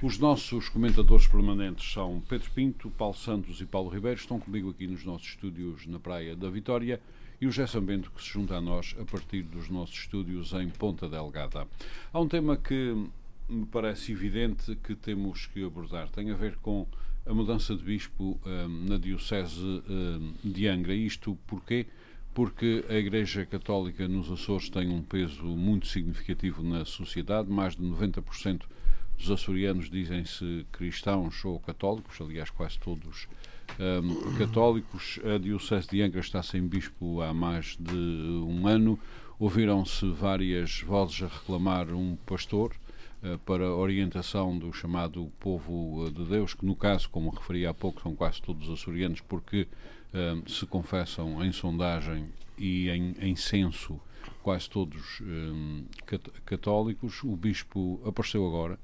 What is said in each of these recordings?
Os nossos comentadores permanentes são Pedro Pinto, Paulo Santos e Paulo Ribeiro. Estão comigo aqui nos nossos estúdios na Praia da Vitória e o Gerson Bento que se junta a nós a partir dos nossos estúdios em Ponta Delgada. Há um tema que me parece evidente que temos que abordar. Tem a ver com a mudança de bispo um, na Diocese um, de Angra. Isto porquê? Porque a Igreja Católica nos Açores tem um peso muito significativo na sociedade, mais de 90% dos açorianos dizem-se cristãos ou católicos, aliás, quase todos um, católicos. A Diocese de Angra está sem bispo há mais de um ano. Ouviram-se várias vozes a reclamar um pastor uh, para orientação do chamado povo de Deus, que no caso, como referi há pouco, são quase todos açorianos, porque um, se confessam em sondagem e em, em censo quase todos um, católicos. O bispo apareceu agora.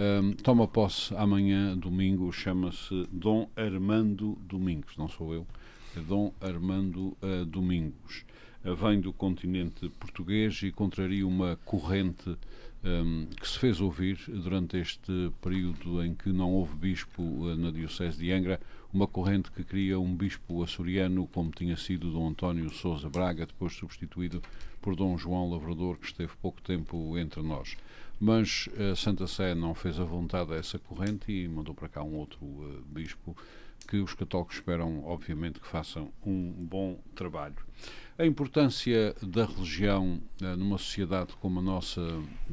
Um, toma posse amanhã, domingo, chama-se Dom Armando Domingos, não sou eu, é Dom Armando uh, Domingos. Uh, vem do continente português e contraria uma corrente um, que se fez ouvir durante este período em que não houve bispo uh, na Diocese de Angra, uma corrente que queria um bispo açoriano, como tinha sido Dom António Sousa Braga, depois substituído por Dom João Lavrador, que esteve pouco tempo entre nós. Mas a Santa Sé não fez a vontade a essa corrente e mandou para cá um outro uh, bispo que os católicos esperam, obviamente, que façam um bom trabalho. A importância da religião uh, numa sociedade como a nossa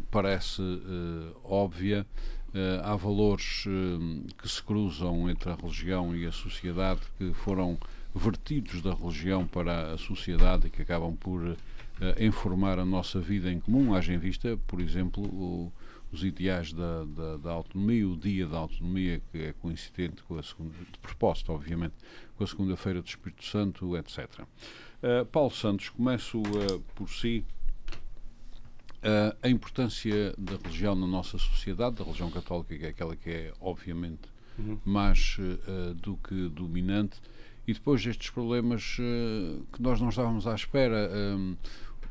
parece uh, óbvia. Há valores que se cruzam entre a religião e a sociedade que foram vertidos da religião para a sociedade e que acabam por uh, informar a nossa vida em comum, haja em vista, por exemplo, o, os ideais da, da, da, autonomia, o dia da autonomia, que é coincidente com a segunda, de propósito, obviamente, com a segunda-feira do Espírito Santo, etc. Uh, eh, Paulo Santos, começo uh, por si. Uh, a importância da religião na nossa sociedade, da religião católica, que é aquela que é, obviamente, uhum. mais do que dominante, e depois estes problemas que nós não estávamos à espera um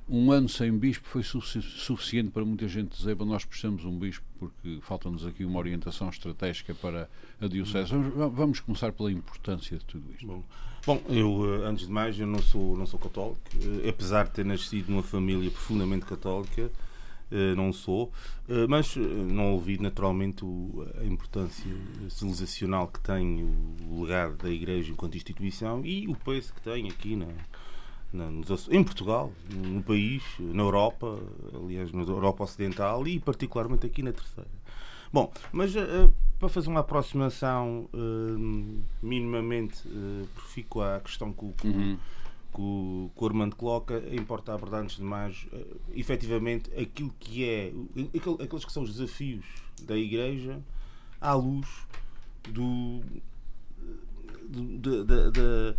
ano sem bispo foi suficiente para muita gente dizer nós precisamos de um bispo porque falta-nos aqui uma orientação estratégica para a diocese. Vamos, vamos, começar pela importância de tudo isto. Bom, bom, eu eh, antes de mais eu não sou não sou católico, eh, apesar de ter nascido numa família profundamente católica. Eh, não sou, mas não ouvi naturalmente a importância civilizacional que tem o legado da Igreja enquanto instituição e o peso que tem aqui na, em Portugal, no país, na Europa, aliás, na Europa Ocidental e particularmente aqui na Terceira. Bom, mas uh, para fazer uma aproximação uh, minimamente uh, profícua à questão que, que, uhum. que, o, que o Armando coloca, importa abordar antes de mais, uh, efetivamente, aquilo que é, aqueles que são os desafios da Igreja à luz do, de,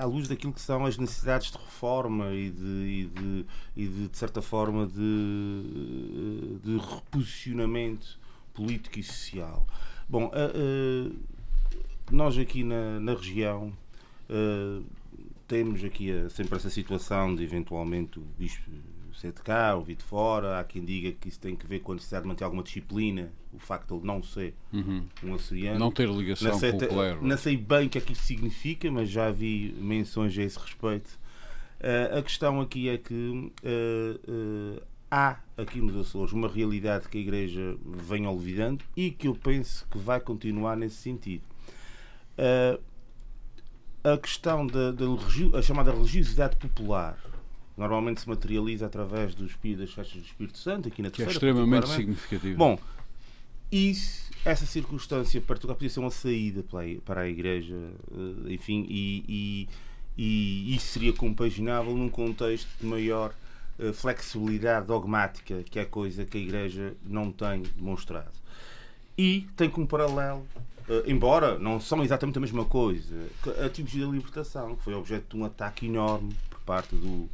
à luz daquilo que são as necessidades de reforma e de, e e de, certa forma de, de reposicionamento político e social. Bom, uh, nós aqui na, na região temos aqui sempre essa situação de eventualmente o bispo ser de cá, ouvir de fora. Há quem diga que isso tem que ver com a necessidade de manter alguma disciplina, o facto de ele não ser uhum. um açoriano. Não ter ligação não sei, com o clero. Não sei bem o que é que isso significa, mas já vi menções a esse respeito. Uh, a questão aqui é que uh, uh, há aqui nos Açores uma realidade que a Igreja vem olvidando e que eu penso que vai continuar nesse sentido. a questão da, da a chamada religiosidade popular normalmente se materializa através do Espírito, das festas do Espírito Santo, aqui na terceira. Que é extremamente significativo. Bom, isso, essa circunstância particular podia ser uma saída para a Igreja, eh, enfim, e, e, e isso seria compaginável num contexto de maior eh, flexibilidade dogmática, que é coisa que a Igreja não tem demonstrado. e tem como paralelo Uh, embora não são exatamente a mesma coisa, a teologia da libertação, que foi objeto de um ataque enorme por parte do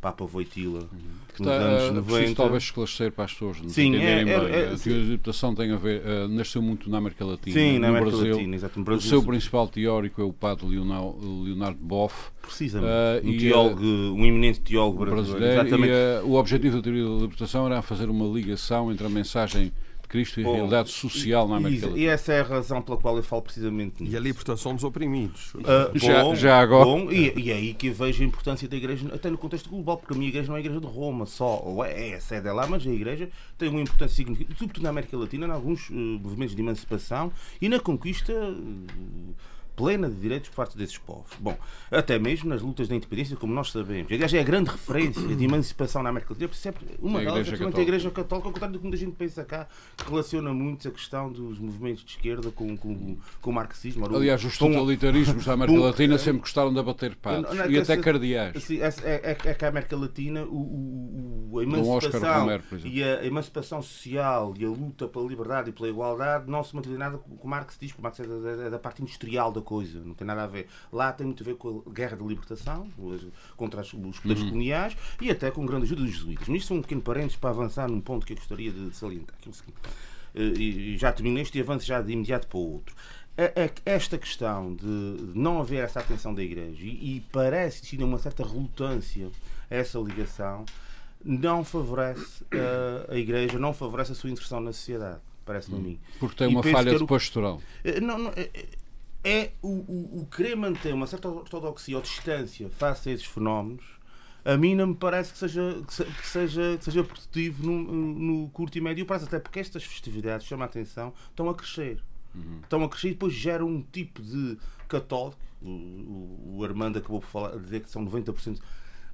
Papa Voitila uhum. nos tá, anos 90. Preciso talvez esclarecer para as pessoas sim, é, é, é, a teologia da libertação tem a ver, uh, nasceu muito na América Latina. Sim, no na América Brasil, Latina, exato, no Brasil. O seu principal teórico é o padre Leonardo, Leonardo Boff. Precisamente, uh, um, teólogo, um eminente teólogo brasileiro. brasileiro e, o objetivo da teoria da libertação era fazer uma ligação entre a mensagem Cristo e a realidade social na América Latina. E essa é a razão pela qual eu falo precisamente nisso. E a libertação dos oprimidos. Uh, já, bom, já agora. Bom, e, e é aí que eu vejo a importância da Igreja, até no contexto global, porque a minha Igreja não é a Igreja de Roma só, ou é, é a sede é lá, mas a Igreja tem uma importância significativa, sobretudo na América Latina, em alguns uh, movimentos de emancipação e na conquista. Uh, plena de direitos por parte desses povos. Bom, até mesmo nas lutas da independência, como nós sabemos. A Igreja é a grande referência de emancipação na América Latina, sempre uma a delas é a Igreja Católica, ao contrário do que muita gente pensa cá, que relaciona muito a questão dos movimentos de esquerda com, com, com o marxismo. Aliás, os totalitarismos da América Latina sempre gostaram de abater padres e até cardeais. Sim, é, é, é, que a América Latina, o, a emancipação e a emancipação social e a luta pela liberdade e pela igualdade não se mantém nada com o Marx diz, porque o Marx é da, é da parte industrial da coisa, não tem nada a ver. Lá tem muito a ver com a guerra de libertação, contra os poderes uhum. coloniais e até com grande ajuda dos jesuítas. Mas isto são um pequeno parênteses para avançar num ponto que eu gostaria de salientar. Que é o seguinte, eh, e já terminei este e avanço já de imediato para o outro. Esta questão de não haver essa atenção da Igreja e parece existir uma certa relutância a essa ligação não favorece a Igreja, não favorece a sua inserção na sociedade parece-me a mim. Porque tem uma falha de pastoral. Eh, não, não, é, o, o, o, querer manter uma certa ortodoxia ou distância face a esses fenómenos, a mim não me parece que seja, que seja, que seja produtivo no, no curto e médio prazo, até porque estas festividades, chama a atenção, estão a crescer. Uhum. Estão a crescer e depois geram um tipo de católico. O, o, o Armando acabou por falar, dizer que são 90%,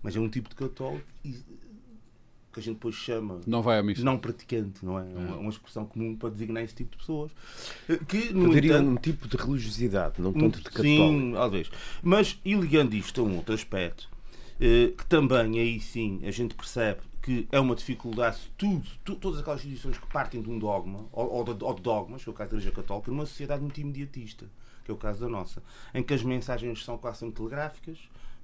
mas é um tipo de católico e que a gente depois chama não, vai à missa. não praticante, não é? É uma, uma expressão comum para designar esse tipo de pessoas. Eh, que, no diria entanto, um tipo de religiosidade, não tanto de católico. Sim, talvez. Mas, e ligando isto a um outro aspecto, eh, que também aí sim a gente percebe que é uma dificuldade tudo, tudo todas aquelas instituições que partem de um dogma, ou, ou, de, ou de dogmas, que é o caso da Igreja Católica, numa sociedade muito imediatista, que é o caso da nossa, em que as mensagens são quase sempre telegráficas,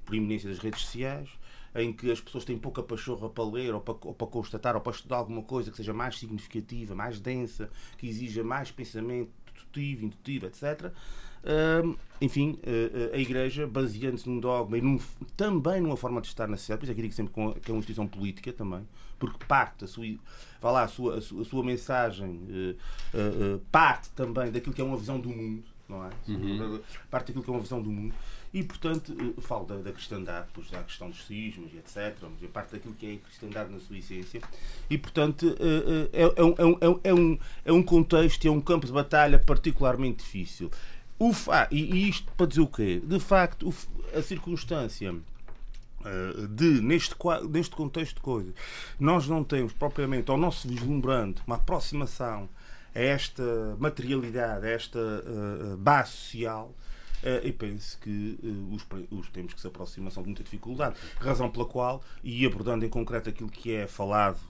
por iminência das redes sociais, em que as pessoas têm pouca pachorra para ler ou para, ou para constatar ou para estudar alguma coisa que seja mais significativa, mais densa, que exija mais pensamento dedutivo, indutivo, etc. Uh, enfim, uh, a Igreja, baseando-se num dogma e num, também numa forma de estar na sociedade, por isso é que digo sempre que é uma instituição política também, porque parte a sua, vai lá, a sua, a sua, a sua mensagem, uh, parte também daquilo que é uma visão do mundo, não é? Uhum. Parte daquilo que é uma visão do mundo. E, portanto, eh, falo da, da cristandade, depois há a questão dos cismos e etc. Mas é parte daquilo que é a cristandade na sua essência. E, portanto, eh, eh, é, é, um, é, é, um, é um contexto, é um campo de batalha particularmente difícil. O fa e isto para dizer o quê? De facto, a circunstância de, neste, neste contexto de coisas, nós não temos propriamente, ou não se vislumbrando, uma aproximação a esta materialidade, a esta uh, base social, Uh, e penso que uh, os, os tempos que se aproximam são de muita dificuldade. Razão pela qual, e abordando em concreto aquilo que é falado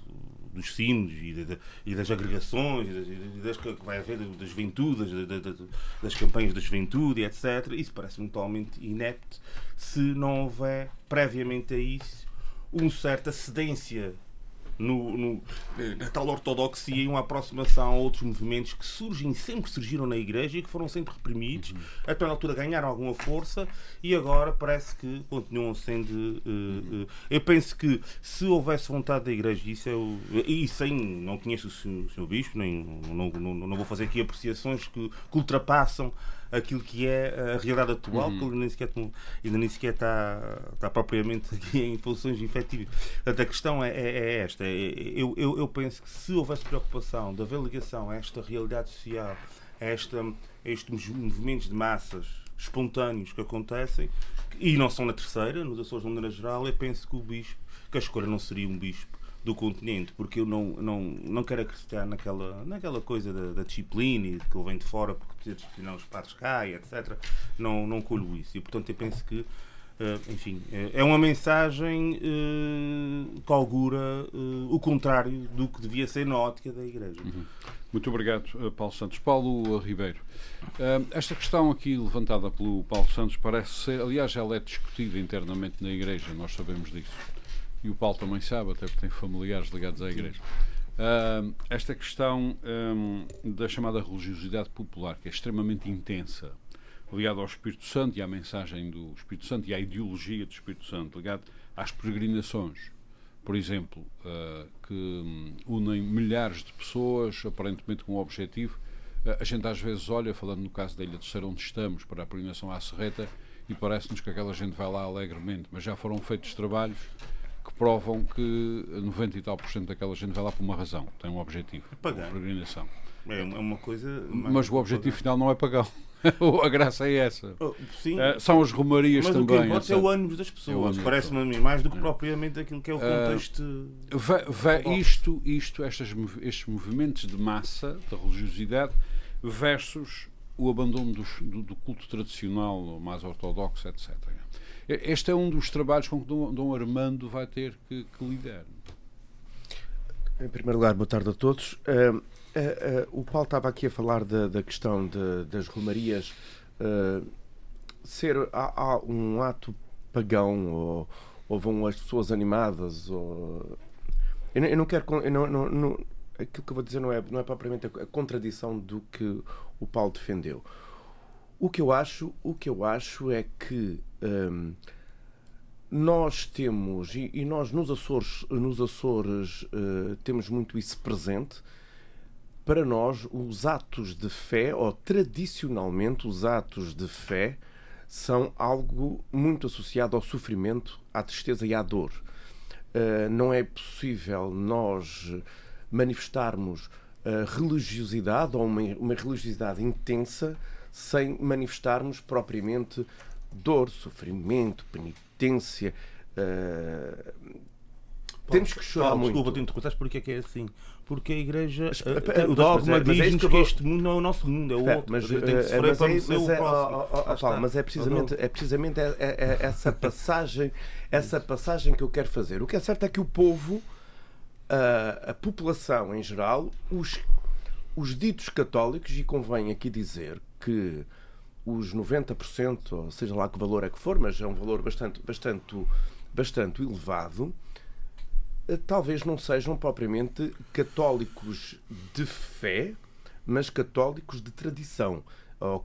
dos sinos e, de, e das agregações e das, que vai haver das juventudes, das, das campanhas da juventude, etc. Isso parece-me totalmente inepto se não houver previamente a isso uma certa cedência no, no, na tal ortodoxia e uma aproximação a outros movimentos que surgem, sempre surgiram na Igreja e que foram sempre reprimidos, uhum. até na altura ganharam alguma força e agora parece que continuam sendo. Uh, uh, eu penso que se houvesse vontade da Igreja, isso é o, e sem. Não conheço o Sr. Bispo, nem, não, não, não, vou fazer aqui apreciações que, que ultrapassam aquilo que é a realidade atual, uhum. que ainda nem sequer, ainda nem sequer está, está propriamente aqui em funções efetivas. Portanto, a questão é, é, é esta. É, eu, eu, eu penso que se houvesse preocupação de haver ligação a esta realidade social, a, esta, a estes movimentos de massas espontâneos que acontecem, e não são na terceira, nos Açores de maneira geral, eu penso que o bispo, que a escolha não seria um bispo do continente, porque eu não, não, não quero acreditar naquela, naquela coisa da, da disciplina e que ele vem de fora porque precisa disciplinar os padres cá e etc. Não, não colho isso. E portanto eu penso que Uh, enfim, é uma mensagem uh, que augura o contrário do que devia ser na ótica da Igreja. Uhum. Muito obrigado, Paulo Santos. Paulo Ribeiro, esta questão aqui levantada pelo Paulo Santos parece ser, aliás, ela é discutida internamente na Igreja, nós sabemos disso. E o Paulo também sabe, até porque tem familiares ligados à Igreja. esta questão um, da chamada religiosidade popular, que é extremamente intensa, ligado ao Espírito Santo e à mensagem do Espírito Santo e à ideologia do Espírito Santo, ligado às peregrinações, por exemplo, uh, que um, unem milhares de pessoas, aparentemente com um objetivo. Uh, a gente às vezes olha, falando no caso da Ilha de Serra, onde estamos, para a peregrinação à Serreta, e parece-nos que aquela gente vai lá alegremente, mas já foram feitos trabalhos que provam que 90 e tal por cento daquela gente vai lá por uma razão, tem um objetivo, Pagar. peregrinação. É uma coisa. Mas o objetivo final não é pagão. a graça é essa. Oh, sim. Uh, são as romarias Mas também. Mas o que importa é o ânimo das pessoas. É Parece-me a mim, mais do que propriamente aquilo que é o ah, contexto. Uh, isto, isto estes, estes movimentos de massa, da religiosidade, versus o abandono dos, do, do, culto tradicional, mais ortodoxo, etc. Este é um dos trabalhos com que Dom, Armando vai ter que, que lidar. Em primeiro lugar, boa tarde a todos. Uh, Uh, uh, o Paulo estava aqui a falar da, da questão de, das romarias ser há, há, um ato pagão ou, ou, vão as pessoas animadas ou eu eu não quero eu não, não, não, aquilo que eu vou dizer não é, não é propriamente a contradição do que o Paulo defendeu o que eu acho o que eu acho é que um, nós temos e, e, nós nos Açores nos Açores temos muito isso presente para nós, os atos de fé, ou tradicionalmente os atos de fé, são algo muito associado ao sofrimento, à tristeza e à dor. Uh, não é possível nós manifestarmos uh, religiosidade ou uma, uma, religiosidade intensa sem manifestarmos propriamente dor, sofrimento, penitência. Uh, temos que chorar Paulo, muito. Desculpa, te interromper, porque é que é assim? porque a Igreja, uh, o dogma é, diz-nos que, que este mundo não é o nosso mundo, é o outro. Mas, tem que eh, sofrer para ser o próximo. mas é precisamente, é precisamente é, é, é essa passagem essa passagem que eu quero fazer. O que é certo é que o povo, a, a população em geral, os, os ditos católicos, e convém aqui dizer que os 90%, ou seja lá que valor é que for, mas é um valor bastante, bastante, bastante elevado, eh, talvez não sejam propriamente católicos de fé, mas católicos de tradição.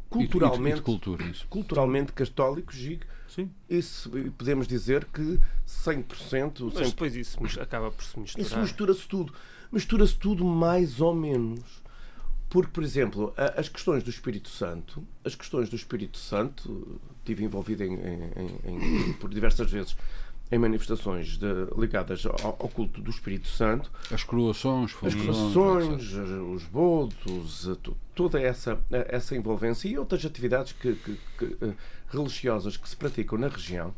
culturalmente, e, e cultura, culturalmente católicos e Sim. Isso, podemos dizer que 100%. Mas depois isso acaba por se misturar. Isso mistura-se tudo. Mistura-se tudo mais ou menos. Porque, por exemplo, as questões do Espírito Santo, as questões do Espírito Santo, tive envolvido em, em, em, por diversas vezes em manifestações de, ligadas ao, ao, culto do Espírito Santo. As coroações, as coroações, os bodos, toda essa, essa envolvência e outras atividades que, que, que, eh, religiosas que se praticam na região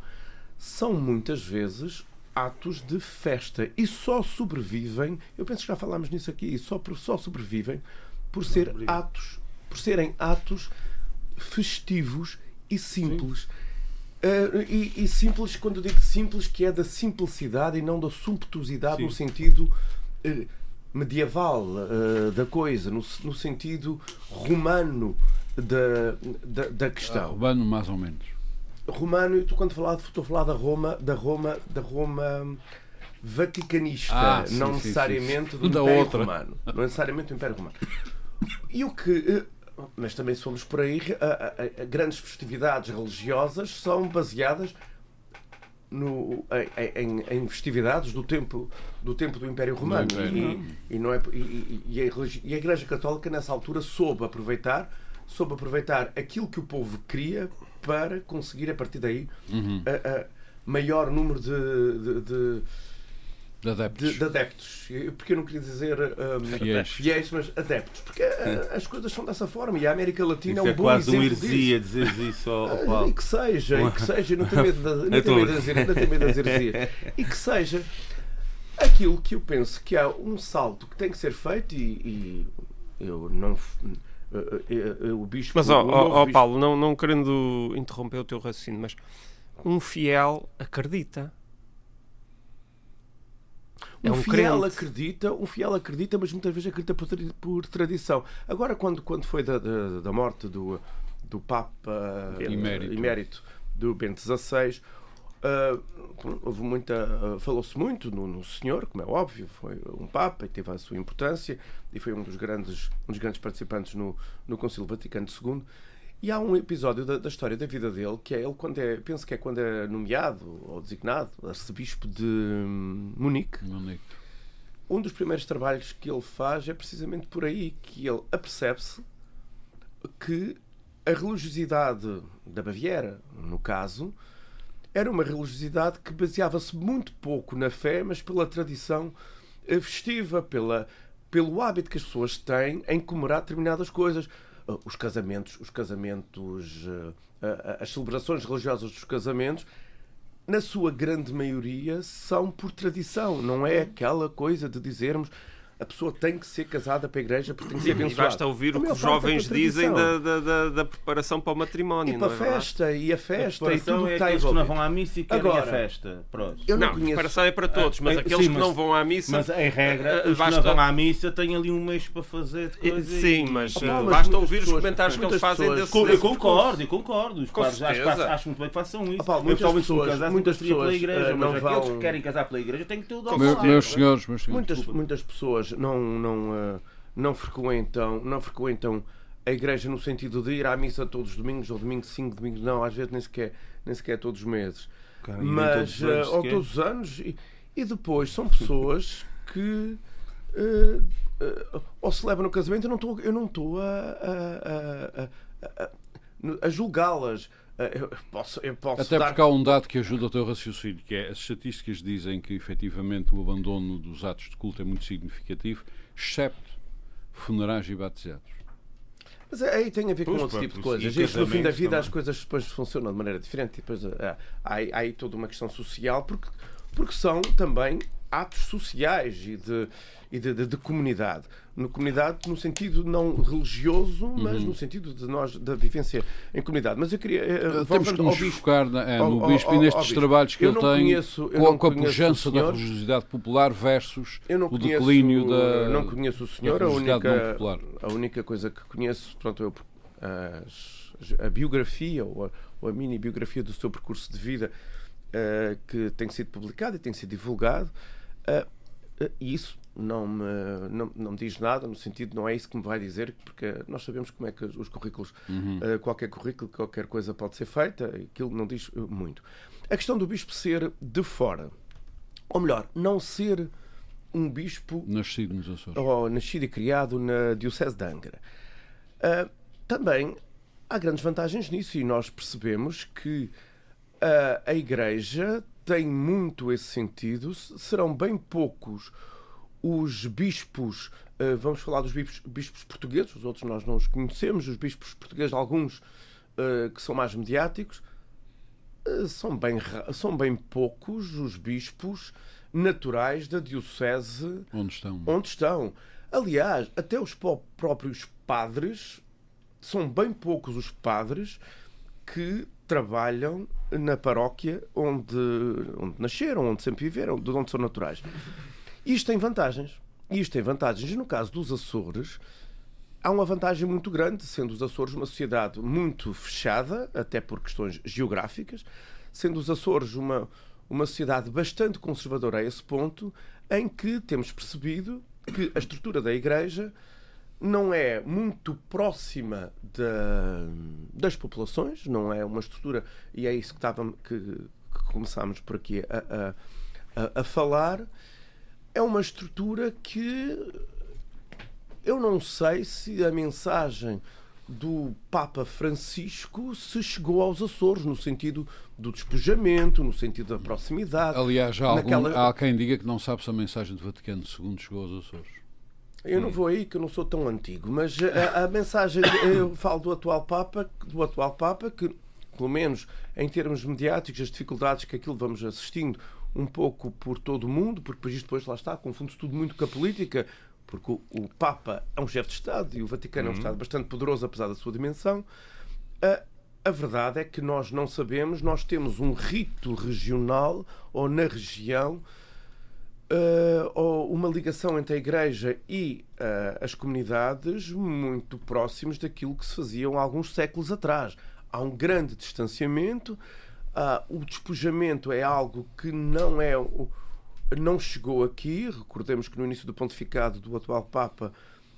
são muitas vezes atos de festa e só sobrevivem, eu penso que já falámos nisso aqui, só, só sobrevivem por ser atos, por serem atos festivos e simples. Sim Uh, e, e, simples, quando digo simples, que é da simplicidade e não da sumptuosidade Sim. no sentido uh, medieval uh, da coisa, no, no, sentido romano da, da, da questão. Ah, romano, mais ou menos. Romano, eu estou, quando falar, estou a falar da Roma, da Roma, da Roma vaticanista, ah, sim, não sim, necessariamente sim. do da Império outra. Romano. Não necessariamente do Império Romano. E o que mas também somos por aí. A, a, a, grandes festividades religiosas são baseadas no, em, em, festividades do tempo do tempo do Império Romano e, e, não é e, e, a, e, a, Igreja Católica nessa altura soube aproveitar soube aproveitar aquilo que o povo queria para conseguir a partir daí uhum. a, maior número de, de, de de adeptos. De, de, adeptos. Porque eu não queria dizer um, fiéis. fiéis. mas adeptos. Porque uh, as coisas são dessa forma e a América Latina isso é um é bom quase exemplo. uma heresia dizer isso ao, ao Paulo. E que seja, e que seja, não tenho medo, de, não tenho medo, de, não tenho medo das heresias. E que seja aquilo que eu penso que há um salto que tem que ser feito e, e eu não. O bispo, mas, ó, oh, oh, Paulo, não, não querendo interromper o teu raciocínio, mas um fiel acredita. Um, É um fiel crente. acredita, um fiel acredita, mas muitas vezes acredita por, por tradição. Agora, quando, quando foi da, da, da morte do, do Papa eh, Emérito. emérito do Bento XVI, ah, houve muita, ah, falou-se muito no, no senhor, como é óbvio, foi um Papa e teve a sua importância e foi um dos grandes, um dos grandes participantes no, no Concílio Vaticano II. E há um episódio da, da história da vida dele que é ele quando é, penso que é quando é nomeado ou designado arcebispo de hum, Munique. Monique. Um dos primeiros trabalhos que ele faz é precisamente por aí que ele apercebe-se que a religiosidade da Baviera, no caso, era uma religiosidade que baseava-se muito pouco na fé, mas pela tradição festiva, pela, pelo hábito que as pessoas têm em comemorar determinadas coisas. Eh, Os casamentos, os casamentos, eh, a- a- as celebrações religiosas dos casamentos, na sua grande maioria, são por tradição. Não é aquela coisa de dizermos a pessoa tem que ser casada para a igreja porque tem que ser E abençoada. basta ouvir A o que os é jovens dizem da, da, da- da preparação para o matrimónio. E não para a é verdade? festa, e a festa, e Preparação tudo é que está aqueles que não vão à missa e querem Agora, a festa. Pronto. Eu não, Não, conheço. preparação é para todos, mas Ah, aqueles sim, que mas- não vão à missa. Mas em regra, eh, os que basta- não vão à missa têm ali um mês para fazer de Eh, e- Sim, mas, Opa, eh, mas basta ouvir os pessoas- comentários que eles fazem pessoas- desse, Eu concordo, eu concordo. Os padres acho, muito bem que façam isso. Ah, muitas pessoas- muitas pessoas, igreja, mas não aqueles vão- que querem casar pela igreja têm que ter o dom. Meus senhores, meus senhores. Muitas, Desculpa. Não, não, eh, não, frequentam, não frequentam a igreja no sentido de ir à missa todos os domingos, ou domingo sim, domingo não, às vezes nem sequer, nem sequer todos os meses. Cara, Mas, todos anos eh, ou todos os anos, e, e depois são pessoas que. eh, eh, ou se levam no casamento, eu não estou, eu não estou a, a, a, a- a- a julgá-las. Eh, Eu posso, eu posso Até dar porque há um dado que ajuda o teu raciocínio, que é as estatísticas dizem que efetivamente o abandono dos atos de culto é muito significativo, excepto funerais e batizados. Mas aí tem a ver com Pois, outro pá, tipo de coisas. e Isto, no fim da vida também. as coisas depois funcionam de maneira diferente. E depois ah, há, aí- há aí toda uma questão social, porque, porque são também atos sociais e de, e de, de- de comunidade. No comunidade, no sentido não religioso, mas no sentido de nós, da vivência em comunidade. Mas eu queria. eh, Temos que nos bispo. focar na- é, no ao- Bispo e ao- nestes ao Bispo. trabalhos que Eu ele tem conheço- eu com, com a pujança da religiosidade popular versus o conheço, declínio da. não conheço o senhor, a única, popular. a única coisa que conheço, pronto, eu, as- a biografia ou a, ou a mini biografia do seu percurso de vida eh, que tem sido publicado e tem sido divulgado, eh, e isso não me, não, não me diz nada, no sentido, não é isso que me vai dizer, porque nós sabemos como é que os currículos, eh, qualquer currículo, qualquer coisa pode ser feita, aquilo não diz eh, muito. A questão do bispo ser de fora, ou melhor, não ser um bispo Nascido nos Açores. ou nascido e criado na Diocese de Angra. Ah, também há grandes vantagens nisso e nós percebemos que ah, a Igreja tem muito esse sentido. Serão bem poucos os bispos, ah, vamos falar dos bispos, bispos portugueses, os outros nós não os conhecemos, os bispos portugueses, alguns ah, que são mais mediáticos, ah, são bem, são bem poucos os bispos naturais da Diocese Onde estão? onde estão. Aliás, até os pró- próprios padres, são bem poucos os padres que trabalham na paróquia onde, onde nasceram, onde sempre viveram, de onde são naturais. Isto tem vantagens. Isto tem vantagens. No caso dos Açores, há uma vantagem muito grande, sendo os Açores uma sociedade muito fechada, até por questões geográficas, sendo os Açores uma, uma sociedade bastante conservadora a esse ponto, em que temos percebido que a estrutura da Igreja não é muito próxima da- das populações, não é uma estrutura, e é isso que, estávamos, que, que começámos por aqui a- a- a falar, é uma estrutura que eu não sei se a mensagem do Papa Francisco se chegou aos Açores, no sentido do despojamento, no sentido da proximidade. Aliás, há, algum- Naquela- há quem diga que não sabe se a mensagem do Vaticano II chegou aos Açores. Eu não vou aí que eu não sou tão antigo, mas a, a mensagem eu falo do atual Papa, do atual Papa que pelo menos em termos mediáticos as dificuldades que aquilo vamos assistindo um pouco por todo o mundo, porque depois isto depois lá está, confunde-se tudo muito com a política, porque o, o Papa é um chefe de Estado e o Vaticano é um Estado bastante poderoso apesar da sua dimensão. Ah, a verdade é que nós não sabemos, nós temos um rito regional ou na região eh, ou uma ligação entre a Igreja e eh, as comunidades muito próximos daquilo que se faziam há alguns séculos atrás. Há um grande distanciamento, o despojamento é algo que não é não chegou aqui. Recordemos que no início do pontificado do atual Papa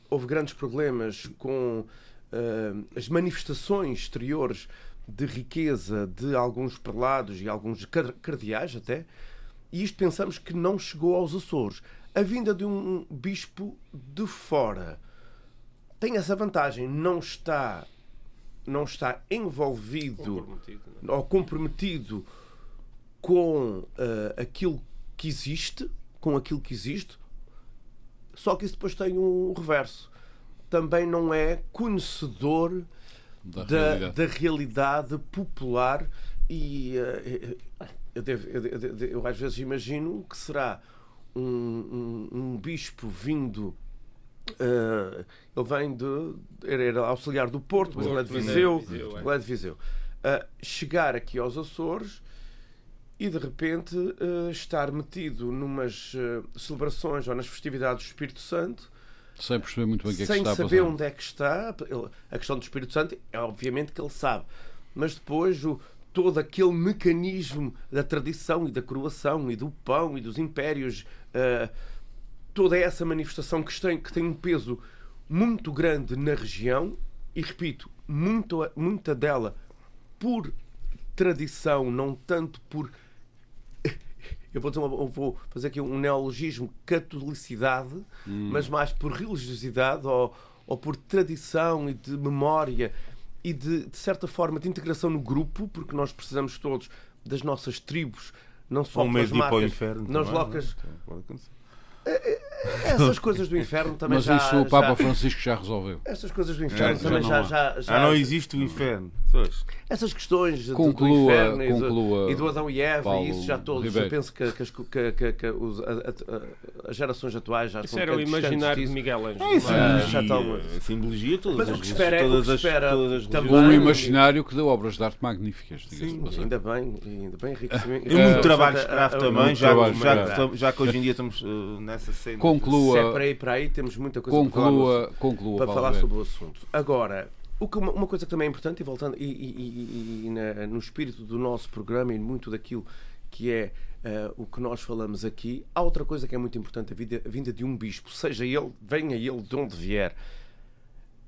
houve grandes problemas com eh, as manifestações exteriores de riqueza de alguns prelados e alguns car- cardeais até, e isto pensamos que não chegou aos Açores. A vinda de um bispo de fora tem essa vantagem, não está não está envolvido Comprometido, não ou comprometido com eh, aquilo que existe, com aquilo que existe, só que isso depois tem um reverso. Também não é conhecedor Da da, realidade. da realidade popular e eh, eu, devo- eu- eu- eu às vezes imagino que será um, um- um bispo vindo eh, ele vem de era, era auxiliar do Porto, mas ele é de é Viseu, é. ele é de Viseu. Eh, chegar aqui aos Açores e de repente eh, estar metido numas celebrações ou nas festividades do Espírito Santo Sem perceber muito bem o que é que sem está a saber onde é que está. Ele- A questão do Espírito Santo é obviamente que ele sabe, mas depois o, todo aquele mecanismo da tradição e da coroação e do pão e dos impérios, toda essa manifestação que tem, que tem um peso muito grande na região e repito, muito, muita dela por tradição, não tanto por eu vou, uma- eu vou fazer aqui um neologismo, catolicidade, mas mais por religiosidade ou, ou por tradição e de memória e de, de certa forma de integração no grupo, porque nós precisamos todos das nossas tribos, não só medo pelas marcas, inferno. nas também, locas. não é? Essas coisas do inferno também Mas já, isso o Papa já- Francisco já resolveu. Essas coisas do inferno já também não já, já, já- Ah, não existe o inferno. Pois. Essas questões do- do Conclua- inferno e do, conclua, e do Adão e Eva, Paulo e isso já todos, Ribeiro. eu penso que, que as, que- que- que os- a- a- as gerações atuais já Isso estão era o imaginário de. Miguel Ângelo. É isso, Ah, e- já e a simbologia todas Mas o as que espera é- o que as- espera todas as também- religiões. Um imaginário que deu obras de arte magníficas, Sim. Ainda bem, ainda bem, enriquecimento. E muito Eh, trabalho escravo também, já, já, já que hoje em dia estamos uh, nessa cena. Se é Conclua, para ir para aí, temos muita coisa para falar, conclua, conclua, para falar sobre o assunto. Agora, o que, uma, coisa que também é importante, e voltando, e, e- e- e na- no espírito do nosso programa e muito daquilo que é eh, o que nós falamos aqui, há outra coisa que é muito importante, a, vida- a vinda de um bispo, seja ele, venha ele de onde vier,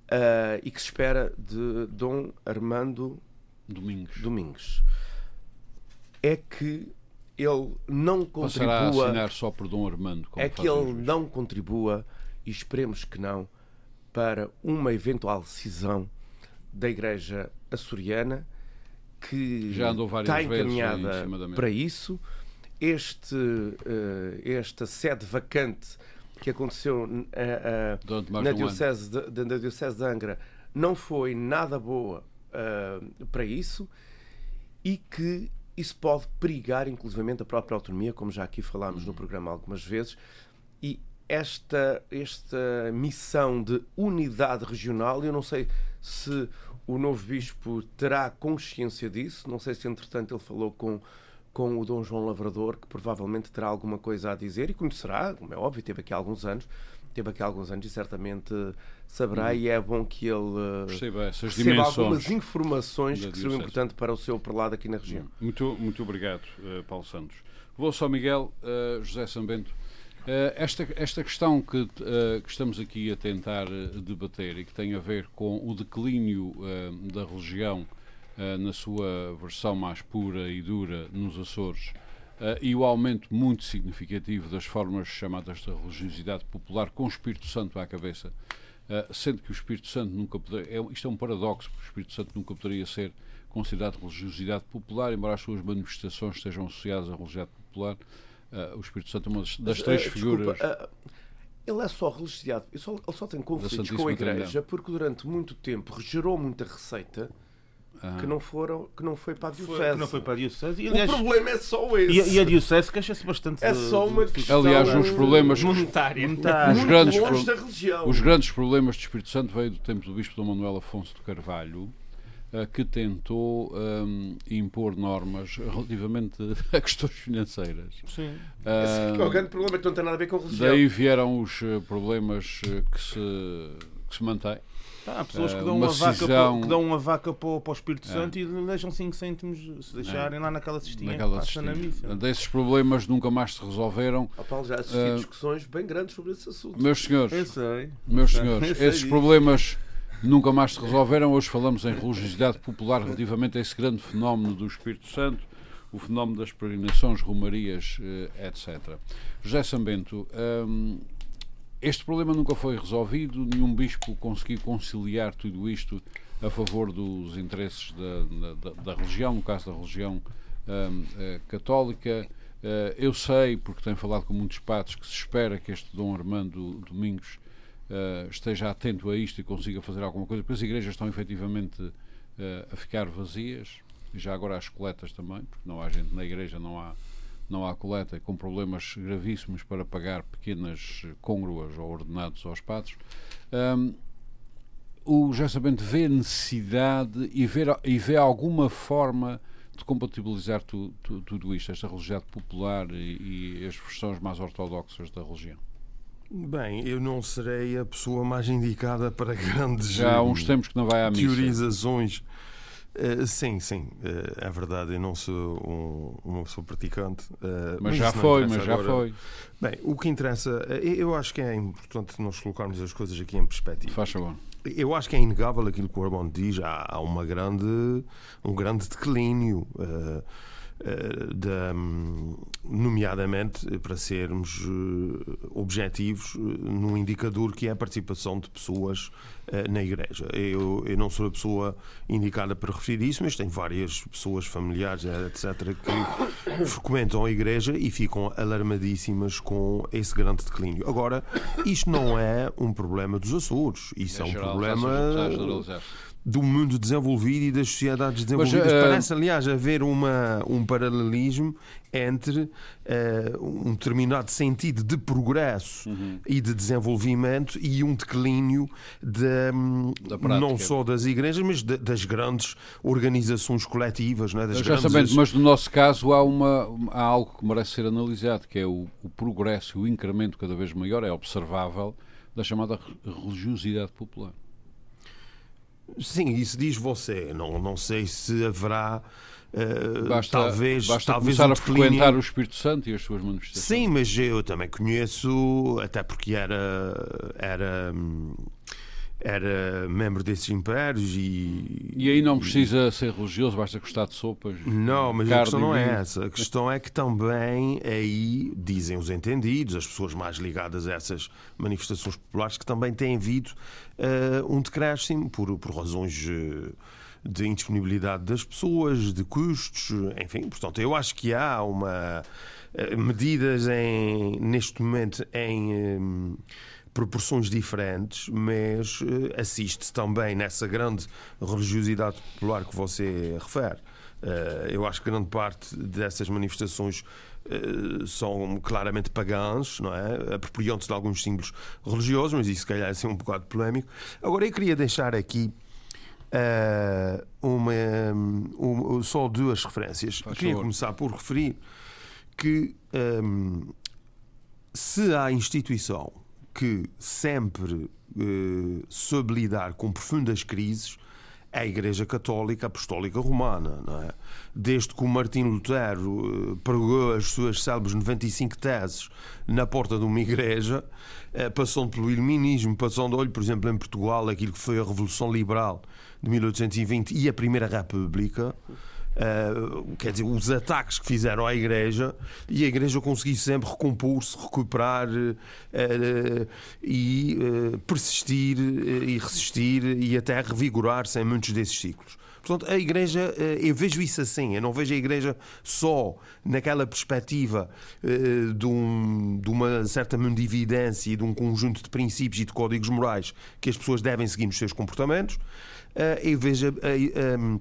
eh, e que se espera de Dom Armando Domingos. Domingues, é que ele não Passará a contribua assinar só por Dom Armando. é que ele não contribua, e esperemos que não, para uma eventual cisão da Igreja açoriana que Já andou várias está encaminhada para isso. Este, eh, esta sede vacante que aconteceu na, um diocese de, na Diocese de Angra não foi nada boa eh, para isso e que isso pode perigar, inclusivamente, a própria autonomia, como já aqui falámos no programa algumas vezes, e esta, esta missão de unidade regional, eu não sei se o novo bispo terá consciência disso, não sei se entretanto ele falou com, com o Dom João Lavrador, que provavelmente terá alguma coisa a dizer e conhecerá, como é óbvio, teve aqui há alguns anos, teve aqui há alguns anos e certamente saberá, e é bom que ele eh, Perceba essas receba algumas informações que diocese. importantes para o seu prelado aqui na região. Muito, muito obrigado, eh, Paulo Santos. Vou só, Miguel, eh, José Sambento. Eh, esta, esta questão que, eh, que estamos aqui a tentar eh, debater e que tem a ver com o declínio eh, da religião eh, na sua versão mais pura e dura nos Açores eh, e o aumento muito significativo das formas chamadas de religiosidade popular com o Espírito Santo à cabeça, eh, sendo que o Espírito Santo nunca poderia, é, isto é um paradoxo, porque o Espírito Santo nunca poderia ser considerado religiosidade popular, embora as suas manifestações estejam associadas à religiosidade popular. eh, o Espírito Santo é uma das, Mas, três figuras. desculpa, ele é só religiosidade. Ele só, ele só tem conflitos com a Igreja porque durante muito tempo gerou muita receita Ah. que, não foram, que não foi para a Foi- Diocese. que não foi para a Diocese. E, O aliás, problema é só esse. e, a- e a Diocese queixa-se bastante. É de- só uma de- questão- Aliás, uns São- problemas, Monetária. Monetária. os grandes longe pro- da religião. os grandes problemas do Espírito Santo veio do tempo do Bispo Dom Manuel Afonso de Carvalho, eh, que tentou um, impor normas relativamente a questões financeiras. Sim. Esse é o grande problema que não tem nada a ver com religião. Daí vieram os eh, problemas eh, que se, que se mantêm. Ah, há pessoas que Eh, dão uma uma, vaca cisão- para, que dão uma vaca para, o- para o Espírito É. Santo e deixam 5 cêntimos se deixarem lá naquela cestinha Naquela que passa na cestinha. missa. Desses problemas nunca mais se resolveram. Ó, Paulo, já assisti a discussões bem grandes sobre esse assunto. Meus senhores, Eu sei. Meus Eu senhores, sei esses problemas nunca mais se resolveram. Hoje falamos em religiosidade popular relativamente a esse grande fenómeno do Espírito Santo, o fenómeno das peregrinações, romarias, eh, etc. José Sambento, hum, este problema nunca foi resolvido, nenhum bispo conseguiu conciliar tudo isto a favor dos interesses da, da- da religião, no caso da religião hum, eh, católica. Eh, eu sei, porque tenho falado com muitos padres, que se espera que este Dom Armando Domingos eh, esteja atento a isto e consiga fazer alguma coisa, porque as igrejas estão efetivamente eh, a ficar vazias, e já agora as coletas também, porque não há gente na igreja, não há, não há coleta, com problemas gravíssimos para pagar pequenas congruas ou ordenados aos padres. Ahm, o José Sabente vê necessidade e vê, e vê alguma forma de compatibilizar tu- tu- tudo isto, esta religiosidade popular e, e as versões mais ortodoxas da religião. Bem, eu não serei a pessoa mais indicada para grandes Já há uns tempos que não vai à missa. teorizações. Eh, sim, sim, eh, é verdade. Eu não sou um, uma pessoa praticante. eh, Mas já isso não foi, mas já agora. foi. Bem, o que interessa, eu acho que é importante nós colocarmos as coisas aqui em perspectiva. Faz favor. Eu acho que é inegável aquilo que o Armando diz. Há, há uma grande, um grande declínio, eh, da, hum, nomeadamente eh, para sermos eh, objetivos, eh, num indicador que é a participação de pessoas eh, na Igreja. Eu, eu não sou a pessoa indicada para referir isso, mas tenho várias pessoas familiares, eh, etc., que frequentam a Igreja e ficam alarmadíssimas com esse grande declínio. Agora, isto não é um problema dos Açores, isso é, um geral, problema. Do mundo desenvolvido e das sociedades desenvolvidas. eh, Parece, aliás, haver uma, um paralelismo entre eh, um determinado sentido de progresso Uhum. e de desenvolvimento e um declínio de, hum, não só das igrejas, mas de- das grandes organizações coletivas. Não é? das Já grandes mas no nosso caso há, uma, há algo que merece ser analisado, que é o, o progresso, o incremento cada vez maior, é observável, da chamada religiosidade popular. Sim, isso diz você. Não, não sei se haverá. eh, Basta, talvez, basta talvez começar um a frequentar o Espírito Santo e as suas manifestações. Sim, mas eu também conheço, até porque era, era, hum, era membro desses impérios e. E aí não precisa ser religioso, basta gostar de sopas. Não, mas a questão e não é essa. A questão é que também aí, dizem os entendidos, as pessoas mais ligadas a essas manifestações populares, que também têm havido eh, um decréscimo por, por razões eh, de indisponibilidade das pessoas, de custos, enfim. Portanto, eu acho que há uma eh, medidas em, neste momento em. Proporções diferentes, mas eh, assiste-se também nessa grande religiosidade popular que você refere. Eh, eu acho que grande parte dessas manifestações eh, são claramente pagãs, não é? Apropriam-se de alguns símbolos religiosos, mas isso se calhar é assim um bocado polémico. Agora, eu queria deixar aqui eh, uma, um- só duas referências. Faz queria favor. começar por referir que ehm, se há instituição que sempre eh, soube lidar com profundas crises, a Igreja Católica Apostólica Romana. É? Desde que o Martim Lutero eh, pregou as suas célebres 95 teses na porta de uma igreja, eh, passando pelo Iluminismo, passando, olha, por exemplo, em Portugal, aquilo que foi a Revolução Liberal de 1820 e a Primeira República. Uh, quer dizer, os ataques que fizeram à Igreja e a Igreja conseguiu sempre recompor-se, recuperar uh, e uh, persistir e resistir e até revigorar-se em muitos desses ciclos. Portanto, a Igreja, eu vejo isso assim, eu não vejo a Igreja só naquela perspectiva de, um- de uma certa mundividência e de um conjunto de princípios e de códigos morais que as pessoas devem seguir nos seus comportamentos. Eu vejo a- a- a-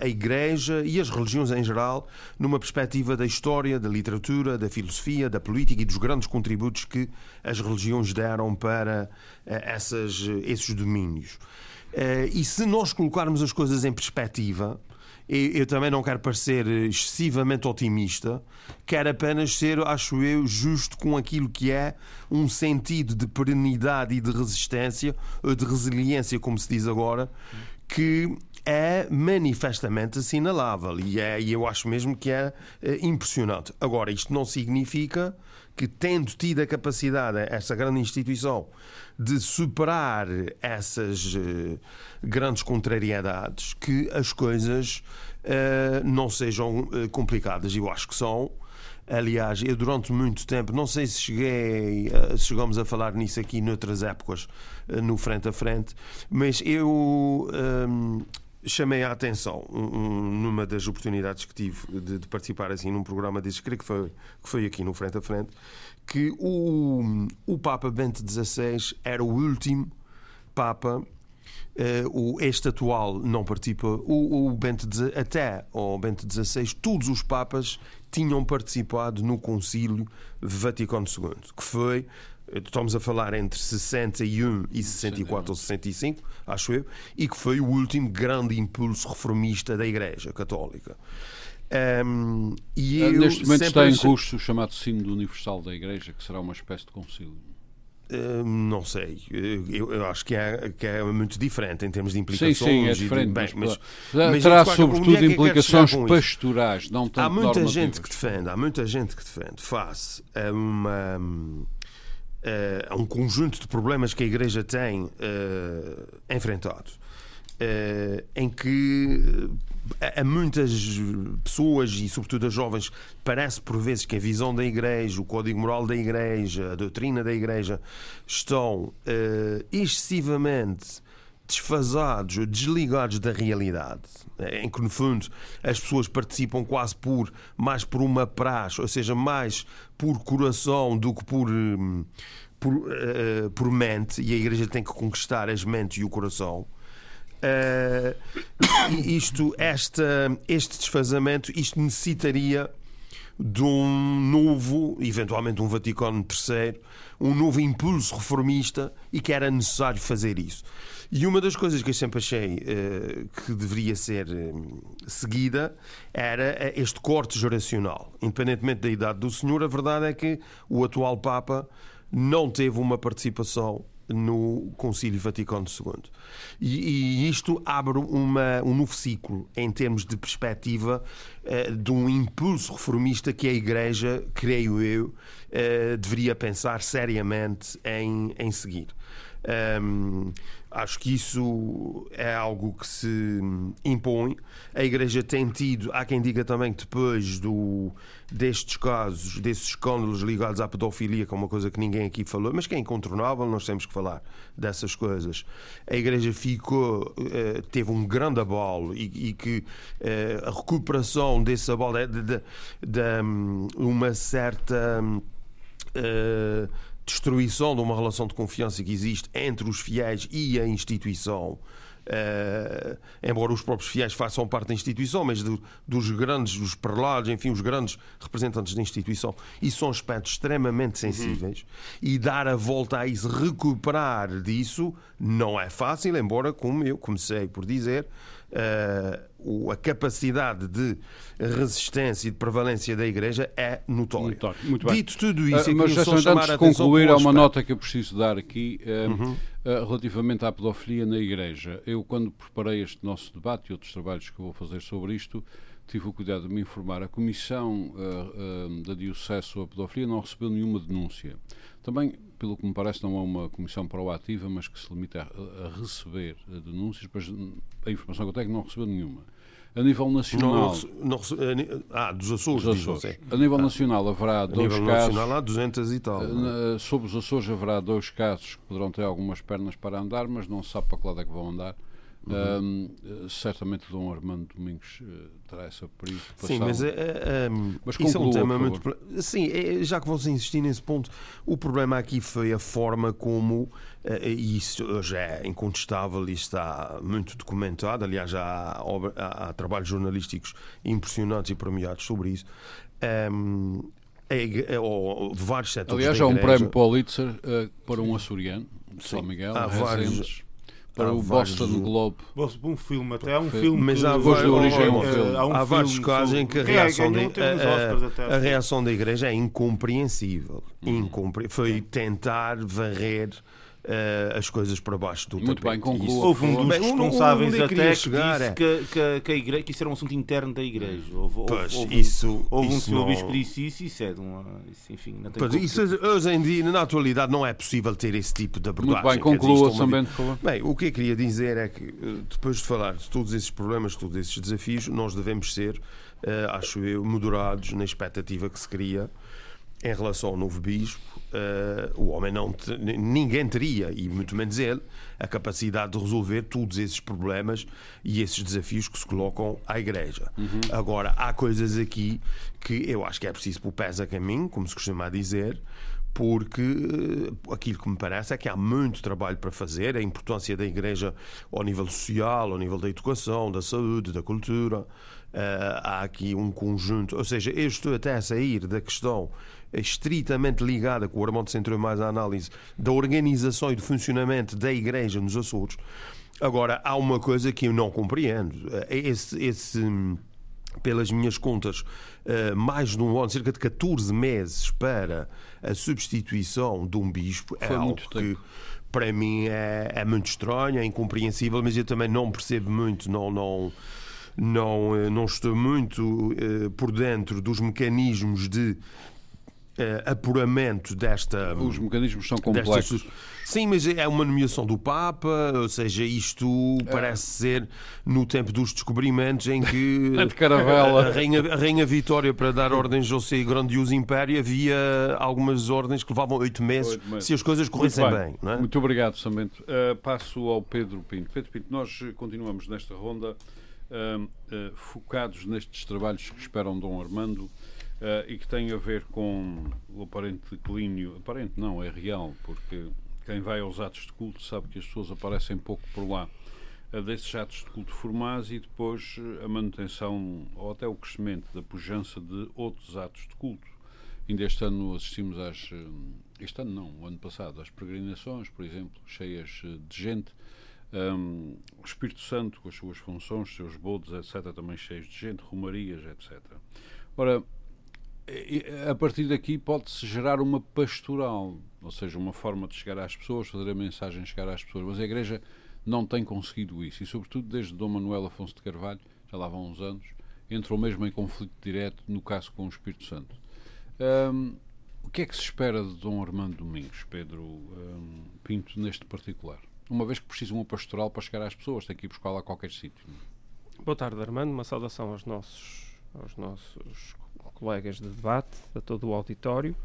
a Igreja e as religiões em geral numa perspectiva da história, da literatura, da filosofia, da política e dos grandes contributos que as religiões deram para eh, essas, esses domínios. Eh, e se nós colocarmos as coisas em perspectiva, eu, também não quero parecer excessivamente otimista, quero apenas ser, acho eu, justo com aquilo que é um sentido de perenidade e de resistência, ou de resiliência, como se diz agora, que é manifestamente assinalável e, é, eu acho mesmo que é, é impressionante. Agora, isto não significa que, tendo tido a capacidade, esta grande instituição, de superar essas uh, grandes contrariedades, que as coisas uh, não sejam uh, complicadas. Eu acho que são. Aliás, eu durante muito tempo, não sei se cheguei, se chegamos a falar nisso aqui noutras épocas, no frente a frente, mas eu um, chamei a atenção um, numa das oportunidades que tive de, de, participar assim num programa desses, creio que foi, que foi aqui no Frente a Frente, que o, o Papa Bento XVI era o último Papa Uh, o, este atual não participa. O, o Bento, até o Bento XVI, todos os Papas tinham participado no Concílio Vaticano II, que foi estamos a falar entre 61 e 64 ou 65, acho eu, e que foi o último grande impulso reformista da Igreja Católica. Um, e ah, Neste momento está em curso o chamado Sínodo Universal da Igreja, que será uma espécie de concílio. Uh, não sei, eu, eu, acho que é, que é muito diferente em termos de implicações. Sim, sim, é diferente. De, bem, mas, mas, terá sobretudo é implicações pastorais, não tanto Há muita gente que defende, há muita gente que defende face a uma a um conjunto de problemas que a Igreja tem uh, enfrentado. Uh, em que a muitas pessoas e sobretudo a jovens parece por vezes que a visão da Igreja, o código moral da Igreja, a doutrina da Igreja estão uh, excessivamente desfasados desligados da realidade, em que no fundo as pessoas participam quase por mais por uma praxe, ou seja, mais por coração do que por hum, por, uh, por mente, e a Igreja tem que conquistar as mentes e o coração. Uh, isto, esta, este desfazamento, isto necessitaria de um novo, eventualmente um Vaticano III, um novo impulso reformista e que era necessário fazer isso. E uma das coisas que eu sempre achei uh, que deveria ser uh, seguida era este corte geracional. Independentemente da idade do senhor, a verdade é que o atual Papa não teve uma participação no Concílio Vaticano II. E, e isto abre uma, um novo ciclo em termos de perspectiva uh, de um impulso reformista que a Igreja, creio eu, uh, deveria pensar seriamente em, em seguir. Um, Acho que isso é algo que se impõe. A Igreja tem tido, há quem diga também que depois do, destes casos, desses escândalos ligados à pedofilia, que é uma coisa que ninguém aqui falou, mas que é incontornável, nós temos que falar dessas coisas. A Igreja ficou, eh, teve um grande abalo e, e que eh, a recuperação desse abalo é de, de, de hum, uma certa. Uh, destruição de uma relação de confiança que existe entre os fiéis e a instituição. Uh, embora os próprios fiéis façam parte da instituição, mas do, dos grandes, os prelados, enfim, os grandes representantes da instituição, isso são aspectos extremamente sensíveis. Uhum. E dar a volta a isso, recuperar disso, não é fácil, embora, como eu comecei por dizer, uh, a capacidade de resistência e de prevalência da Igreja é notória. Notório. Muito bem. Dito tudo isso, uh, mas antes de concluir, há uma nota que eu preciso dar aqui uh, uhum. relativamente à pedofilia na Igreja. Eu, quando preparei este nosso debate e outros trabalhos que vou fazer sobre isto, tive o cuidado de me informar. A Comissão da Diocese sobre a Pedofilia não recebeu nenhuma denúncia. Também pelo que me parece, não é uma comissão proativa, mas que se limita a, a receber denúncias, mas a informação que eu tenho não recebeu nenhuma. A nível nacional. Não, não, ah, dos Açores. Dos Açores. A nível ah. nacional haverá dois casos. A nível nacional há 200 e tal. Uh, sobre os Açores haverá dois casos que poderão ter algumas pernas para andar, mas não se sabe para que lado é que vão andar. Uhum. Um, certamente Dom Armando Domingos uh, terá essa preocupação. Sim, mas, uh, um, mas isso é um tema muito. Sim, é, já que vamos insistir nesse ponto, o problema aqui foi a forma como, uh, e isso já é incontestável e está muito documentado. Aliás, já há, há, há trabalhos jornalísticos impressionantes e premiados sobre isso. Um, é, é, ou, vários setores. Aliás, há um prémio Pulitzer uh, para um açoriano, São Miguel, há vários para há o vários- Boston Globe. Posso pôr um filme, até há um filme Mas há Voz vários- de origem é um eh, filme. há um Há vários filme casos em que a reação, nos a- a- a reação da igreja é incompreensível. Uhum. Incompre- Foi tentar varrer eh, as coisas para baixo do Muito bem, tapete. conclua. Isso- Houve um dos Bem, responsáveis onde eu até que chegar disse é- que, que, que, a igreja, que isso era um assunto interno da igreja. Houve, houve- Pois, houve, isso- houve um senhor não- bispo que disse isso, isso é de uma. Isso, enfim, não tem Pois, isso, hoje em dia, na atualidade, não é possível ter esse tipo de abordagem. Muito bem, dizer, conclua, é uma- Sambento, por favor. Bem, o que eu queria dizer é que, eh, depois de falar de todos esses problemas, todos esses desafios, nós devemos ser, eh, acho eu, moderados na expectativa que se cria em relação ao novo bispo. Eh, o homem não. te- ninguém teria, e muito menos ele, a capacidade de resolver todos esses problemas e esses desafios que se colocam à Igreja. Agora, há coisas aqui que eu acho que é preciso pôr pés a caminho, como se costuma dizer, porque eh, aquilo que me parece é que há muito trabalho para fazer, a importância da Igreja ao nível social, ao nível da educação, da saúde, da cultura. Eh, há aqui um conjunto, ou seja, eu estou até a sair da questão estritamente ligada, que o Armando centrou mais a análise, da organização e do funcionamento da Igreja nos Açores. Agora, há uma coisa que eu não compreendo. Eh, Esse, esse pelas minhas contas, eh, mais de um ano, cerca de 14 meses para a substituição de um bispo, é Foi algo muito que para mim é, é muito estranho, é incompreensível, mas eu também não percebo muito, não, não, não, eh, não estou muito por dentro dos mecanismos de apuramento desta. Os mecanismos são destas- complexos. Sim, mas é uma nomeação do Papa, ou seja, isto parece ser no tempo dos descobrimentos em que de caravela. a Rainha, a Rainha Vitória, para dar ordens ao seu grandioso império, havia algumas ordens que levavam oito meses, meses. se as coisas corressem Muito bem. não é? Muito obrigado, Samento. Uh, passo ao Pedro Pinto. Pedro Pinto, nós eh, continuamos nesta ronda uh, uh, focados nestes trabalhos que esperam Dom Armando uh, e que têm a ver com o aparente declínio. Aparente não, é real, porque quem vai aos atos de culto sabe que as pessoas aparecem pouco por lá. Desses atos de culto formais e depois uh, a manutenção ou até o crescimento da pujança de outros atos de culto. Ainda este ano assistimos às. eh, Este ano não, o ano passado, às peregrinações, por exemplo, cheias eh, de gente. Um, o Espírito Santo, com as suas funções, seus bodes, etc., também cheios de gente, romarias, etc. Ora, a partir daqui pode-se gerar uma pastoral, ou seja, uma forma de chegar às pessoas, fazer a mensagem chegar às pessoas. Mas a Igreja não tem conseguido isso, e sobretudo desde Dom Manuel Afonso de Carvalho, já lá vão uns anos, entrou mesmo em conflito direto, no caso com o Espírito Santo. Hum, o que é que se espera de Dom Armando Domingos, Pedro hum, Pinto, neste particular? Uma vez que precisa uma pastoral para chegar às pessoas, tem que ir buscar lá a qualquer sítio. é? Boa tarde, Armando. Uma saudação aos nossos, aos nossos colegas de debate, a todo o auditório.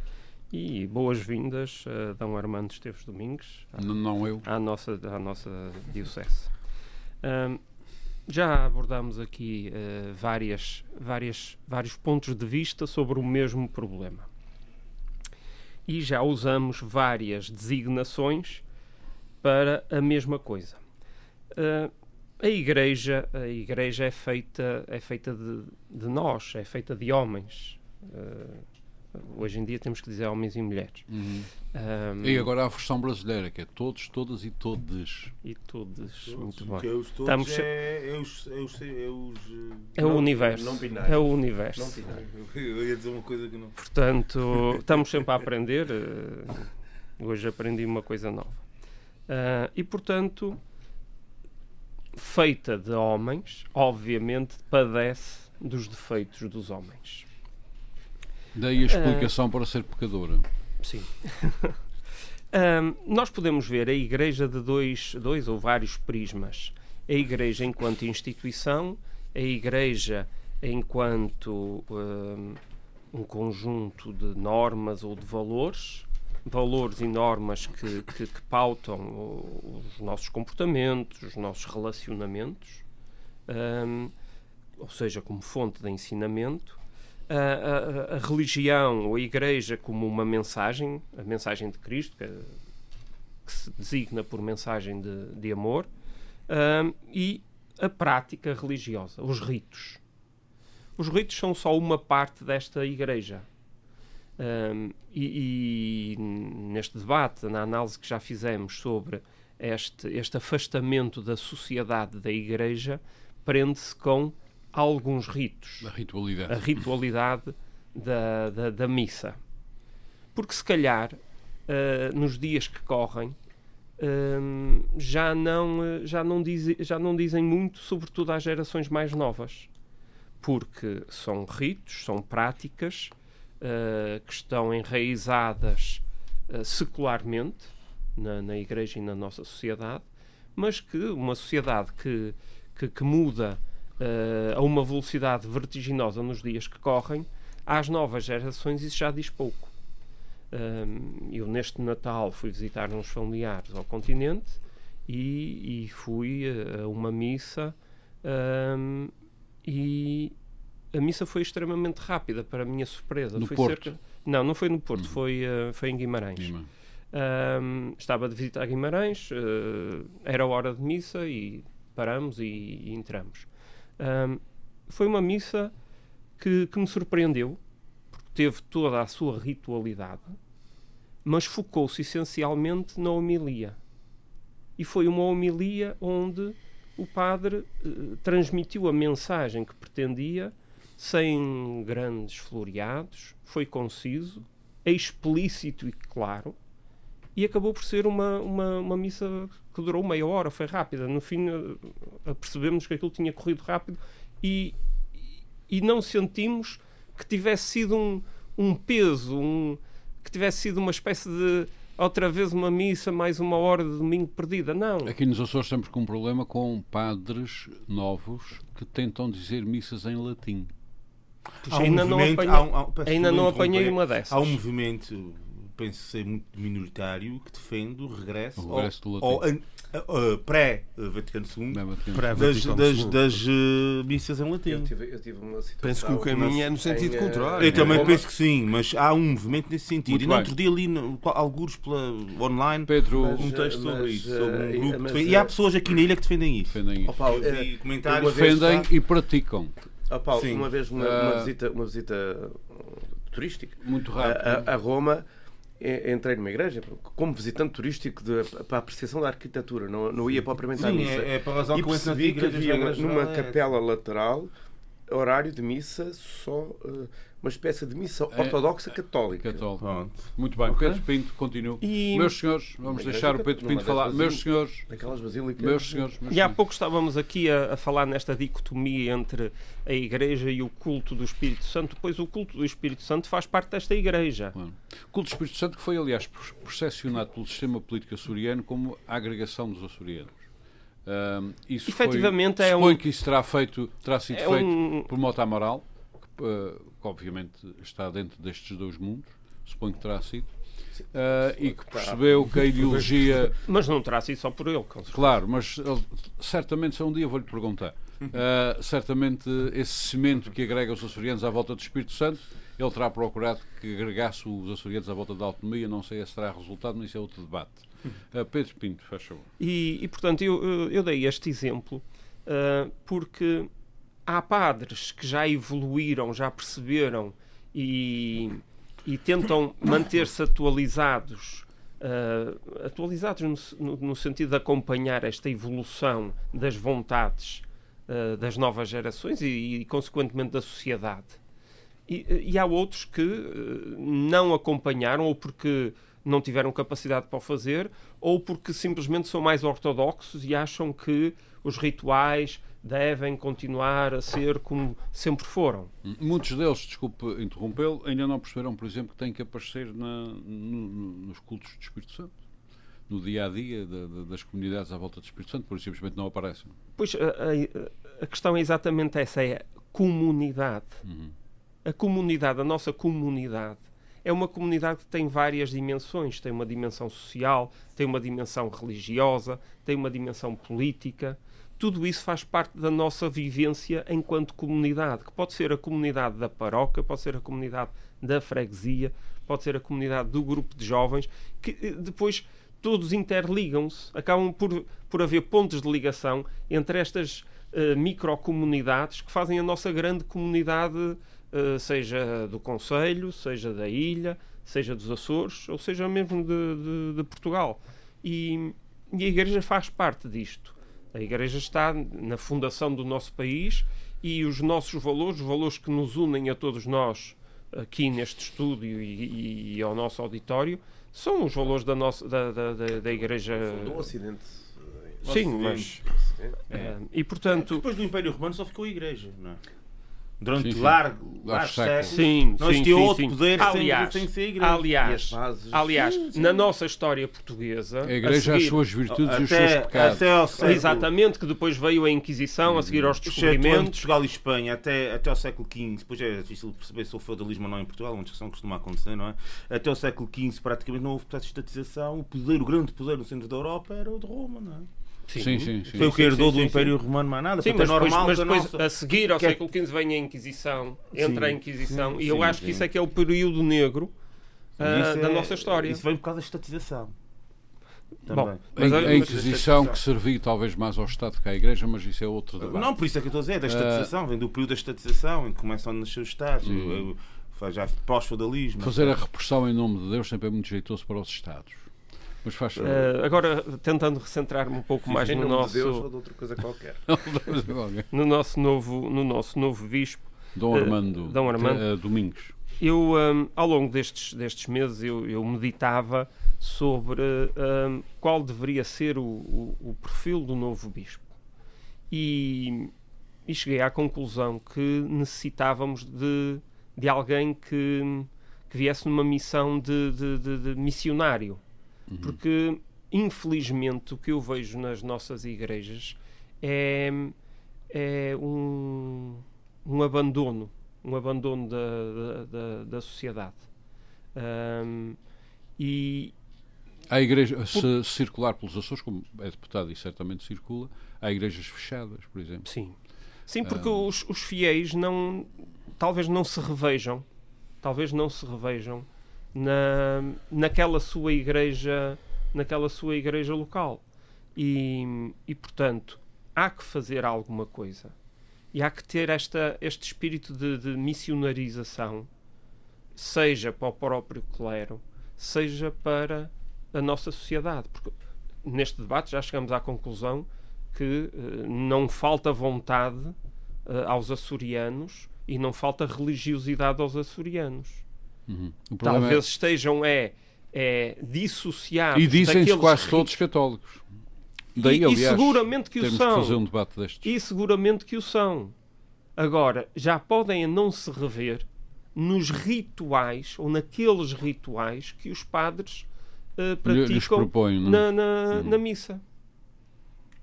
E boas-vindas a Dom Armando Esteves Domingos, à, Não eu. à nossa, à nossa Diocese. Ahm, já abordámos aqui eh, várias, várias, vários pontos de vista sobre o mesmo problema. E já usamos várias designações para a mesma coisa. Ah, a igreja, a igreja é feita, é feita de, de nós, é feita de homens. Ah, hoje em dia temos que dizer homens e mulheres. Ah, E agora há a versão brasileira, que é todos, todas e todos. e todos, muito bem. os todos Estamos é, é os, é os, é os, eh, É o universo. não. É o universo. Eu ia dizer uma coisa que não. Portanto, estamos sempre a aprender. eh, Hoje aprendi uma coisa nova. Ah, e, portanto, feita de homens, obviamente padece dos defeitos dos homens. Daí a explicação para ser pecadora. Sim. Ahm, nós podemos ver a Igreja de dois, dois ou vários prismas. A Igreja enquanto instituição, a Igreja enquanto ahm, um conjunto de normas ou de valores, valores e normas que, que, que pautam os nossos comportamentos, os nossos relacionamentos, ahm, ou seja, como fonte de ensinamento a, a- a religião ou a igreja como uma mensagem, a mensagem de Cristo, que, que se designa por mensagem de, de amor, ahm, e a prática religiosa, os ritos. Os ritos são só uma parte desta igreja. Ahm, e, e neste debate, na análise que já fizemos sobre este, este afastamento da sociedade da Igreja prende-se com alguns ritos. A ritualidade. A ritualidade da, da, da missa. Porque se calhar, uh, nos dias que correm, uh, já, não, já, não diz, já não dizem muito, sobretudo às gerações mais novas. Porque são ritos, são práticas uh, que estão enraizadas secularmente na, na Igreja e na nossa sociedade, mas que uma sociedade que, que, que muda a uma velocidade vertiginosa nos dias que correm, às novas gerações isso já diz pouco. Um, eu neste Natal fui visitar uns familiares ao continente e, e fui a, uma missa um, e a missa foi extremamente rápida para a minha surpresa. No foi Porto? Cerca... Não, não foi no Porto, Uhum. foi, uh, foi em Guimarães. Guimarães. Um, estava de visita a Guimarães, uh, era hora de missa e paramos e, e entramos. Um, foi uma missa que, que me surpreendeu, porque teve toda a sua ritualidade, mas focou-se essencialmente na homilia. E foi uma homilia onde o padre eh, transmitiu a mensagem que pretendia, sem grandes floreados, foi conciso, explícito e claro, e acabou por ser uma, uma, uma missa que durou meia hora, foi rápida. No fim, eh, percebemos que aquilo tinha corrido rápido e, e não sentimos que tivesse sido um, um peso, um, que tivesse sido uma espécie de outra vez uma missa, mais uma hora de domingo perdida. Não. Aqui nos Açores temos com um problema com padres novos que tentam dizer missas em latim. Puxa, ainda não apanhei, há um- há um- peço ainda não apanhei uma dessas. Há um movimento, penso ser muito minoritário, que defende o regresso, O regresso ao, do ao pré-Vaticano II é a das, das, das, eh, missas em latim. Eu tive, eu tive uma situação. Penso que o caminho é no sentido em, eh, contrário. Eu também Roma. penso que sim, mas há um movimento nesse sentido. Muito e no bem. outro dia ali, no, alguns pela online, Pedro, Mas, um texto sobre mas, isso. Sobre um eh, grupo mas, defende- E há eh, pessoas aqui na ilha que defendem isso. defendem isso. Paulo, eh, vi comentários. Defendem e praticam. Ó Paulo, Sim. uma vez uma, Ah. uma visita, uma visita uh, turística Muito a, rápido. a- a Roma, entrei numa igreja como visitante turístico de- para a apreciação da arquitetura, não, não ia propriamente à Sim, missa. é, é para a razão e percebi que havia numa é- capela lateral horário de missa só uh, uma espécie de missa É- ortodoxa católica. Católico. Pronto. Muito bem. Ok. Pedro Pinto, continua. E- Meus senhores, vamos deixar o Pedro Pinto falar. dessas Meus senhores, Naquelas basílicas. meus senhores, meus E há pouco estávamos aqui a, a falar nesta dicotomia entre a Igreja e o culto do Espírito Santo, pois o culto do Espírito Santo faz parte desta Igreja. Claro. O culto do Espírito Santo que foi, aliás, percepcionado pelo sistema político açoriano como a agregação dos açorianos. Ahm, isso Efetivamente foi, é suponho um- que isso terá, feito, terá sido É feito um- por Mota Amaral, que, eh, que obviamente está dentro destes dois mundos, suponho que terá sido, Ah, e que percebeu que a ideologia. Mas não terá sido só por ele. Claro, mas certamente, só um dia vou-lhe perguntar. Ah, certamente, esse cimento que agrega os açorianos à volta do Espírito Santo, ele terá procurado que agregasse os açorianos à volta da autonomia. Não sei se terá resultado, mas isso é outro debate. Ah, Pedro Pinto, faz favor. E, e, portanto, eu, eu- eu dei este exemplo ah, porque há padres que já evoluíram, já perceberam e, e tentam manter-se atualizados. ah, atualizados no, no- sentido de acompanhar esta evolução das vontades das novas gerações e, e, consequentemente, da sociedade. E, e há outros que eh, não acompanharam, ou porque não tiveram capacidade para o fazer, ou porque simplesmente são mais ortodoxos e acham que os rituais devem continuar a ser como sempre foram. Muitos deles, desculpe interrompê-lo, ainda não perceberam, por exemplo, que têm que aparecer na- no- no- nos cultos do Espírito Santo. No dia a dia da- da- das comunidades à volta do Espírito Santo, por simplesmente não aparecem. Pois a, a- a questão é exatamente essa: é a comunidade. A comunidade, a nossa comunidade, é uma comunidade que tem várias dimensões. Tem uma dimensão social, tem uma dimensão religiosa, tem uma dimensão política. Tudo isso faz parte da nossa vivência enquanto comunidade, que pode ser a comunidade da paróquia, pode ser a comunidade da freguesia, pode ser a comunidade do grupo de jovens, que eh, depois todos interligam-se, acabam por, por haver pontos de ligação entre estas eh, microcomunidades que fazem a nossa grande comunidade, seja do Conselho, seja da ilha, seja dos Açores, ou seja mesmo de, de- de Portugal. E, e a Igreja faz parte disto. A Igreja está na fundação do nosso país e os nossos valores, os valores que nos unem a todos nós aqui neste estúdio e, e, e ao nosso auditório, são os valores da, nossa, da, da, da, da Igreja. Do Ocidente. Sim, mas. É, e portanto. Depois do Império Romano só ficou a Igreja, não é? Durante Sim, sim. largo, séculos. séculos. Sim, Não sim, outro poder aliás, sem, sem ser a Igreja. E as aliás, bases. aliás na nossa história portuguesa, A Igreja, a as seguir- suas virtudes e os até, seus pecados. até ao século, exatamente, que depois veio a Inquisição a seguir aos descobrimentos. Portugal e Espanha até, até ao século XV, depois é difícil perceber se o feudalismo ou não em Portugal, uma discussão que costuma acontecer, não é? Até ao século XV praticamente não houve processo de estatização, o poder, o grande poder no centro da Europa era o de Roma, não é? Sim, sim, sim. Foi o que sim, herdou sim, do sim, Império Romano, mais nada. Sim, mas é depois, normal mas depois nossa... a seguir ao que é- século XV vem a Inquisição, entra a Sim, Inquisição, sim, e eu sim, acho que sim. isso é que é o período negro ah, Isso da é- nossa história. Isso vem por causa da estatização. Bom, Também. A, mas a a- Inquisição que servia talvez mais ao Estado que à Igreja, mas isso é outro debate. Não, por isso é que eu estou a dizer, da estatização, vem do período da estatização, em que começam a nascer os Estados, eu- eu- faz já pós-feudalismo. Fazer a repressão em nome de Deus sempre é muito jeitoso para os Estados. Mas faz Ah, agora, tentando recentrar-me um pouco mais no nome de Deus ou nosso, de outra coisa qualquer. no nosso novo, no nosso novo bispo, Dom Eh, Armando, Dom Armando. eh, Domingos. eu hum, ao longo destes, destes meses eu, eu meditava sobre hum, qual deveria ser o, o- o perfil do novo bispo e, e cheguei à conclusão que necessitávamos de, de alguém que, que viesse numa missão de, de- de- de missionário porque infelizmente o que eu vejo nas nossas igrejas é, é um, um abandono um abandono da, da, da, da sociedade. Hum, e Há igreja, se circular pelos Açores, como é deputado e certamente circula, há igrejas fechadas, por exemplo. sim. Sim porque os, os fiéis não talvez não se revejam talvez não se revejam na, naquela sua igreja naquela sua igreja local. E, e portanto há que fazer alguma coisa. E há que ter esta, este espírito de, de missionarização seja para o próprio clero seja para a nossa sociedade. Porque neste debate já chegamos à conclusão que eh, não falta vontade eh, aos açorianos e não falta religiosidade aos açorianos Uhum. Talvez estejam é, é dissociados é... E dizem-se quase ri- todos católicos. E- Daí, e aliás, seguramente que o são. que um. E seguramente que o são. Agora, já podem não se rever nos rituais ou naqueles rituais que os padres lhes praticam é? na, na, Uhum. na missa.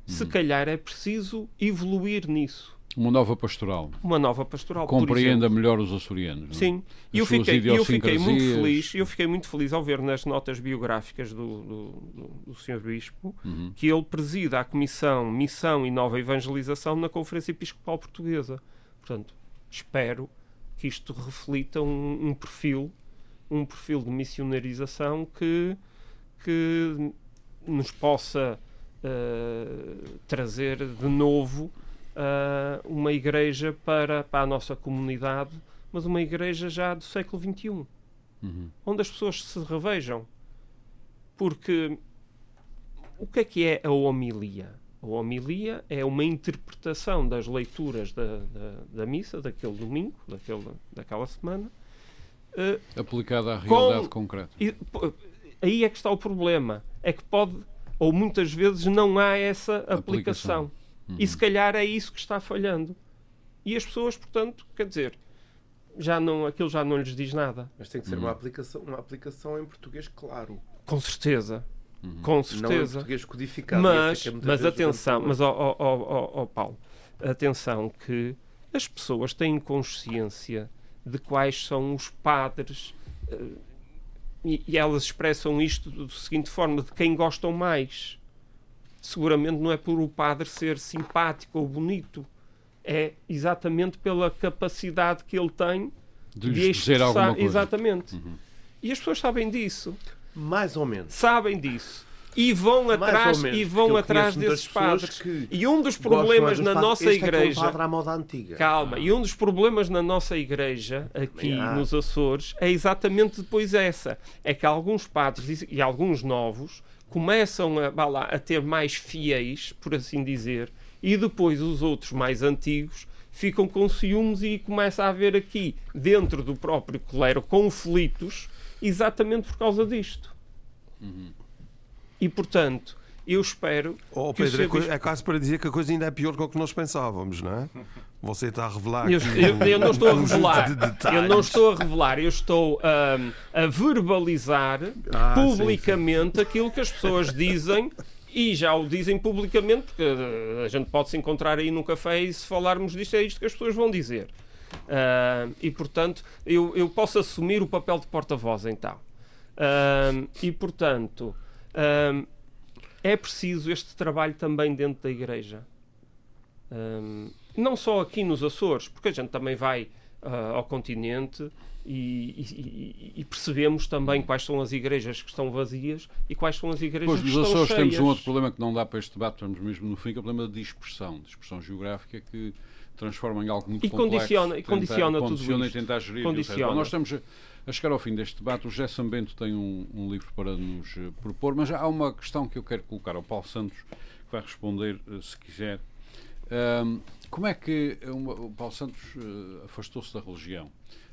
Se calhar é preciso evoluir nisso. Uma nova pastoral. Uma nova pastoral. Compreenda melhor os açorianos. é? Sim, e eu fiquei, eu fiquei muito feliz, eu fiquei muito feliz ao ver nas notas biográficas do, do, do, do Sr. Bispo Uhum. que ele presida a Comissão Missão e Nova Evangelização na Conferência Episcopal Portuguesa. Portanto, espero que isto reflita um, um perfil, um perfil de missionarização que, que nos possa eh, trazer de novo ah, uma igreja para, para a nossa comunidade, mas uma igreja já do século XXI, Uhum. onde as pessoas se revejam. Porque o que é que é a homilia? A homilia é uma interpretação das leituras da, da, da missa, daquele domingo, daquele, daquela semana, eh, Aplicada à Com- realidade concreta. e, aí é que está o problema. É que pode, ou muitas vezes não há essa aplicação. Aplicação. Uhum. E se calhar é isso que está falhando. E as pessoas, portanto, quer dizer, já não, aquilo já não lhes diz nada. Mas tem que ser uma aplicação, uma aplicação em português claro. Com certeza. Uhum. Com Não em certeza. português codificado. Mas, é é mas o atenção, mas ó ó, ó, ó, ó, Paulo, atenção que as pessoas têm consciência de quais são os padres eh, e, e elas expressam isto da seguinte forma, de quem gostam mais. Seguramente não é por o padre ser simpático ou bonito, é exatamente pela capacidade que ele tem De de lhes dizer expressar. alguma coisa. Exatamente. E as pessoas sabem disso Mais ou menos. sabem disso e vão Mais atrás menos, e vão atrás desses padres. que E um dos problemas dos na padres. nossa Este é é um igreja, padre à moda antiga. calma, e um dos problemas na nossa igreja aqui Ah. nos Açores é exatamente depois essa, é que alguns padres e alguns novos começam a, lá, a ter mais fiéis, por assim dizer, e depois os outros mais antigos ficam com ciúmes e começa a haver aqui, dentro do próprio clero, conflitos exatamente por causa disto. E, portanto, eu espero Oh, que o Pedro, é, Bispo- é quase para dizer que a coisa ainda é pior do que nós pensávamos, não é? Você está a revelar. Eu, eu- eu não estou a revelar. Eu não estou a revelar. Eu estou ahm, a verbalizar Ah, publicamente aquilo que as pessoas dizem e já o dizem publicamente, porque eh, a gente pode se encontrar aí num café e se falarmos disto, é isto que as pessoas vão dizer. Ah, e portanto, eu, eu posso assumir o papel de porta-voz então. Ah, e portanto, ah, é preciso este trabalho também dentro da igreja. Não só aqui nos Açores, porque a gente também vai ah, ao continente e, e- e- percebemos também quais são as igrejas que estão vazias e quais são as igrejas Pois, que nos estão Açores cheias. temos um outro problema que não dá para este debate, estamos mesmo no fim, que é o problema da dispersão, dispersão geográfica que transforma em algo muito E complexo. condiciona- e condiciona tudo condiciona isto. e tentar gerir. Condiciona. Bom, nós estamos a, a chegar ao fim deste debate. O José Sambento tem um, um livro para nos eh, propor, mas há uma questão que eu quero colocar ao Paulo Santos, que vai responder, eh, se quiser. Ahm, como é que uma- o Paulo Santos eh, afastou-se da religião?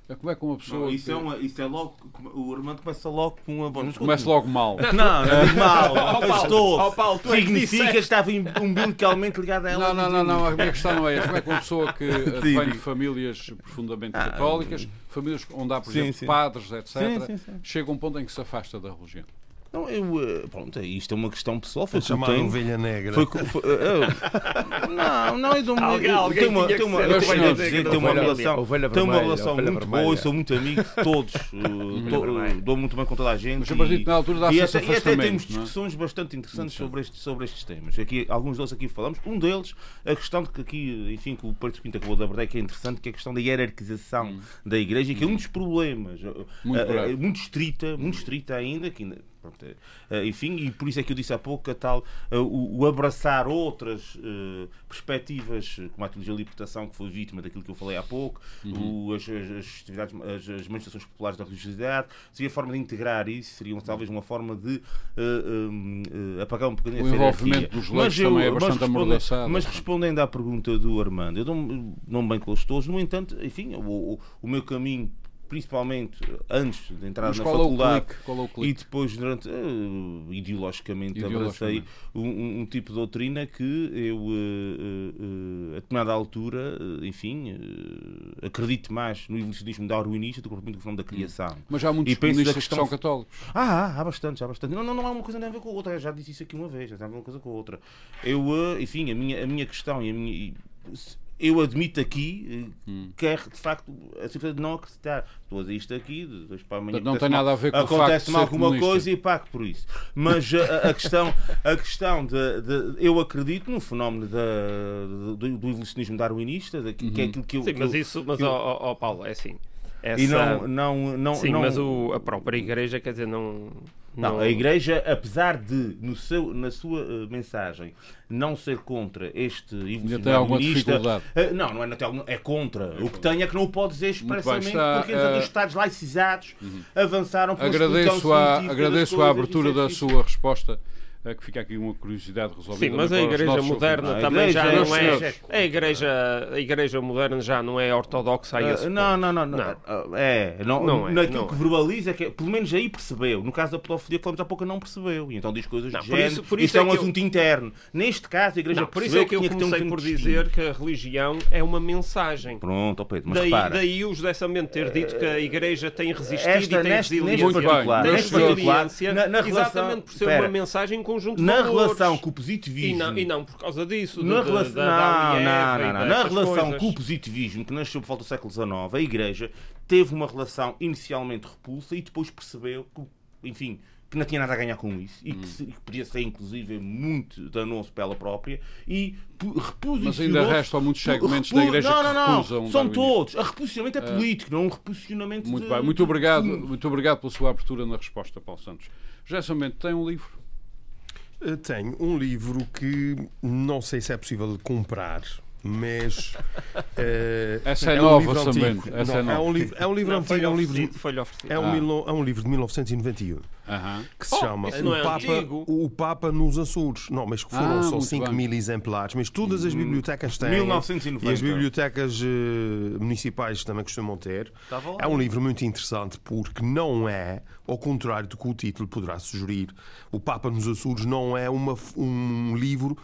Eh, Como é que uma pessoa. Não, isso, que- é uma, isso é logo. O Armando começa logo com uma. Bom, Começa logo mal. Não, não digo mal. Paulo, Afastou-se. ó, Paulo, tu é que Significa disseste. que estava umbilicalmente ligado a ela. Não, não, não, não, a minha questão não é essa. Como é que uma pessoa que eh, Sim, vem de famílias profundamente Ah, católicas, famílias onde há, por sim, exemplo, sim. padres, etc., Sim, sim, sim. chega a um ponto em que se afasta da religião? Não, eu. eh, Pronto, isto é uma questão pessoal. Foi eu chamada tenho. ovelha negra. Foi, foi- eh, eu- não, não, eu dou Alguém- alguém tem uma, que uma, eu tenho dizer que uma relação, ovelha tem uma vermelha, relação muito vermelha. boa, eu sou muito amigo de todos, eh, to- vermelha. dou muito bem com toda a gente. Mas de na altura e, até, e até temos não é? discussões bastante interessantes sobre estes, sobre estes temas. Aqui, alguns deles aqui falamos. Um deles, a questão de que aqui, enfim, que o Pedro Pinto acabou de abordar, que é interessante, que é a questão da hierarquização da Igreja, que é um dos problemas, eh, Muito eh, eh, muito estrita, muito estrita ainda, que ainda, pronto, eh, eh, enfim, e por isso é que eu disse há pouco que a tal, eh, o, o abraçar outras eh, perspectivas, como a teologia da libertação, que foi vítima daquilo que eu falei há pouco, o- as, as, as as, manifestações populares da religiosidade, seria a forma de integrar isso, seria um, talvez uma forma de eh, eh, apagar um bocadinho O essa envolvimento dos leigos também é bastante respondendo- amordaçado. Mas respondendo à pergunta do Armando, eu dou-me dou-me bem com todos, no entanto, enfim, o, o, o meu caminho, principalmente antes de entrar Mas na é faculdade é e depois, durante, eh, ideologicamente, abracei um, um- tipo de doutrina que eu, eh, eh, eh, a determinada altura, eh, enfim, eh, acredito mais no evolucionismo darwinista do que propriamente no fenómeno da criação. Mas há muitos E comunistas que questão- são católicos. Ah, há, há bastante, há bastante. Não, não, não há uma coisa nem a ver com a outra. Eu já disse isso aqui uma vez, já tem uma coisa com a outra. Eu, eh, enfim, a minha, a minha questão e a minha. e eu admito aqui eh, Hum. que é de facto a simplesmente de não acreditar. Estou a dizer isto aqui, de dois para amanhã. Não tem nada a ver com de Acontece-me alguma comunista. coisa e pago por isso. Mas a, a questão, a questão de, de- Eu acredito no fenómeno da, do, do evolucionismo darwinista, da- que é Uhum. aquilo que eu. Sim, que mas eu- isso, mas eu- ó, ó, ó, Paulo, é assim. E Essa- não. não, não Sim, não, mas o, a própria igreja, quer dizer, não. Não, a Igreja, apesar de, no seu, na sua eh, mensagem, não ser contra este evolucionismo dificuldade. eh, não, não é, natal, é contra. O que tem é que não o pode dizer bem, expressamente, porque entretanto, eh, os Estados laicizados avançaram para uma Agradeço, a, agradeço a abertura é da sua resposta, que fica aqui uma curiosidade resolvida. Sim, mas a igreja moderna ouvintes. também A já igreja- não é. A igreja, a igreja moderna já não é ortodoxa a esse Ah, não, não, não, não, Não. Ah, É, não, Não é, naquilo não que é. verbaliza, que é- pelo menos aí percebeu. No caso da pedofilia que falamos há pouco, não percebeu. E então diz coisas Não, de por género. isso- por isso, isso é é um que eu- assunto interno. Neste caso, a igreja Não, por isso percebeu é que eu ter um comecei fim por distinto. dizer que a religião é uma mensagem. Pronto, Pedro, mas Daí, repara. daí o José Samento ter dito que a Igreja tem resistido Esta, e tem neste, neste resiliência. Neste neste exatamente por ser uma mensagem em conjunto de na valores. relação com o E positivismo. não, e não por causa disso. na de- relação, da- não, não, e não, não. Na relação coisas. com o positivismo que nasceu por volta do século XIX, a Igreja teve uma relação inicialmente repulsa e depois percebeu que, enfim, que não tinha nada a ganhar com isso e que, se- que podia ser, inclusive, muito danoso para ela própria e reposicionou Mas ainda restam muitos segmentos da Igreja não, que não, não. recusam o São todos. A reposicionamento é político, não um reposicionamento Muito de- bem, muito obrigado, muito obrigado pela sua abertura na resposta, Paulo Santos. José Samento tem um livro. Eh, Tenho um livro que não sei se é possível comprar, mas eh, Essa é um nova, livro Sambento, antigo. essa Não, é nova. um livro, é um livro Não, antigo, é um livro, oferecido, é um, Ah. é um livro de 1991 Aham. que se Oh, chama o, é Papa, antigo. o Papa nos Açores. Não, mas que foram Ah, só muito 5 bem. mil exemplares, mas todas as bibliotecas têm. 1990. E as bibliotecas eh, municipais também costumam ter. É um livro muito interessante porque não é, ao contrário do que o título poderá sugerir, o Papa nos Açores não é uma, um livro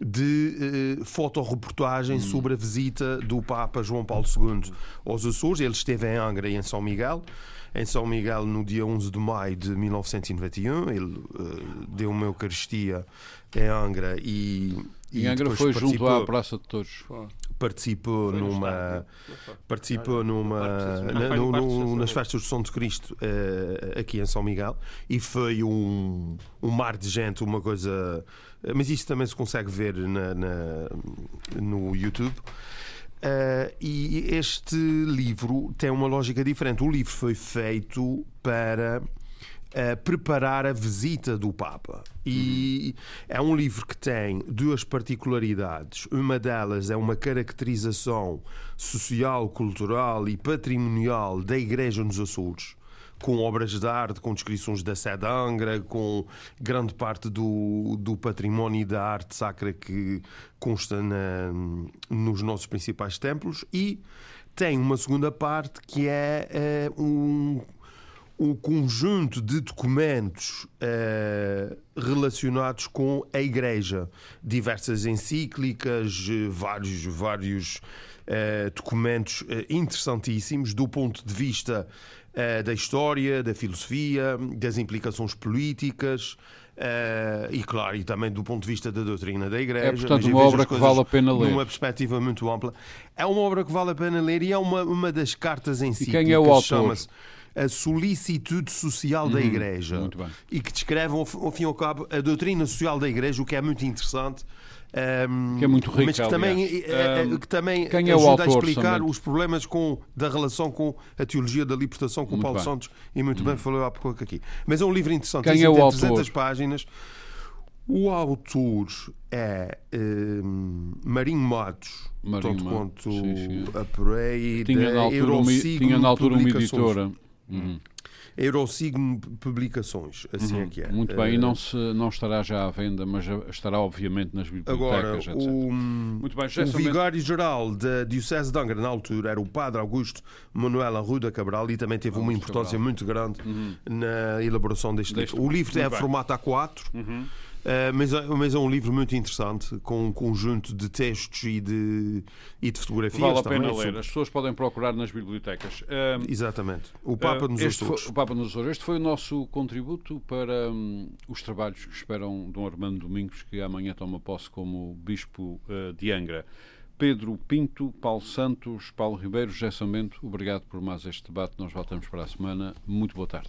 de eh, fotoreportagem sobre a visita do Papa João Paulo II aos Açores. Ele esteve em Angra e em São Miguel. Em São Miguel, no dia 11 de maio de 1991, ele eh, deu uma Eucaristia em Angra e. E e Angra foi junto participou- à Praça de Todos. participou numa participou numa na- no- no- nas festas do São de Cristo eh, aqui em São Miguel e foi um, um mar de gente uma coisa mas isso também se consegue ver na, na- no YouTube Eh, e este livro tem uma lógica diferente o livro foi feito para a preparar a visita do Papa. E é um livro que tem duas particularidades. Uma delas é uma caracterização social, cultural e patrimonial da Igreja nos Açores. Com obras de arte, com descrições da Sé de Angra, com grande parte do, do património da arte sacra que consta na- nos nossos principais templos. E tem uma segunda parte que é eh, um um conjunto de documentos eh, relacionados com a Igreja. Diversas encíclicas, vários, vários eh, documentos interessantíssimos do ponto de vista eh, da história, da filosofia, das implicações políticas. eh, e claro, e também do ponto de vista da doutrina da Igreja. É, portanto, uma obra que vale a pena ler. Numa perspectiva muito ampla. É uma obra que vale a pena ler e é uma, uma das cartas em si. quem é o autor? Chama-se A Solicitude Social da Igreja. muito bem. E que descreve, ao fim e ao cabo, a doutrina social da Igreja, o que é muito interessante. Ehm, Que é muito rica, mas que também, aliás. eh, eh, que também quem é o ajuda a autor, explicar os problemas com, da relação com a teologia da libertação com Muito Paulo bem. Hum. Santos e muito bem falou há pouco aqui. Mas é um livro interessante. Quem é o tem autor? 300 páginas. O autor é ehm, Marinho Matos, Marinho tanto Matos, quanto sim, sim. apurei Tinha da na altura, uma, tinha na altura uma editora. Uhum. Eurosigno Publicações, assim é que é. Muito bem, e Eh, não, se, não estará já à venda, mas estará obviamente nas Agora, bibliotecas, etc. o, Muito bem, o vigário-geral da Diocese de Angra, na altura, era o padre Augusto Manuel Arruda Cabral e também teve uma Augusto importância Cabral. muito grande na elaboração deste, Deste livro. O livro Muito é formato A4, eh, mas, é- mas é um livro muito interessante, com um conjunto de textos e de, e de fotografias Vale a também. pena ler. sobre- As pessoas podem procurar nas bibliotecas. Ahm, Exatamente. O Papa ah, nos este Açores. foi, o Papa nos Açores. Este foi o nosso contributo para hum, os trabalhos que esperam Dom Armando Domingos, que amanhã toma posse como Bispo de Angra. Pedro Pinto, Paulo Santos, Paulo Ribeiro, José obrigado por mais este debate. Nós voltamos para a semana. Muito boa tarde.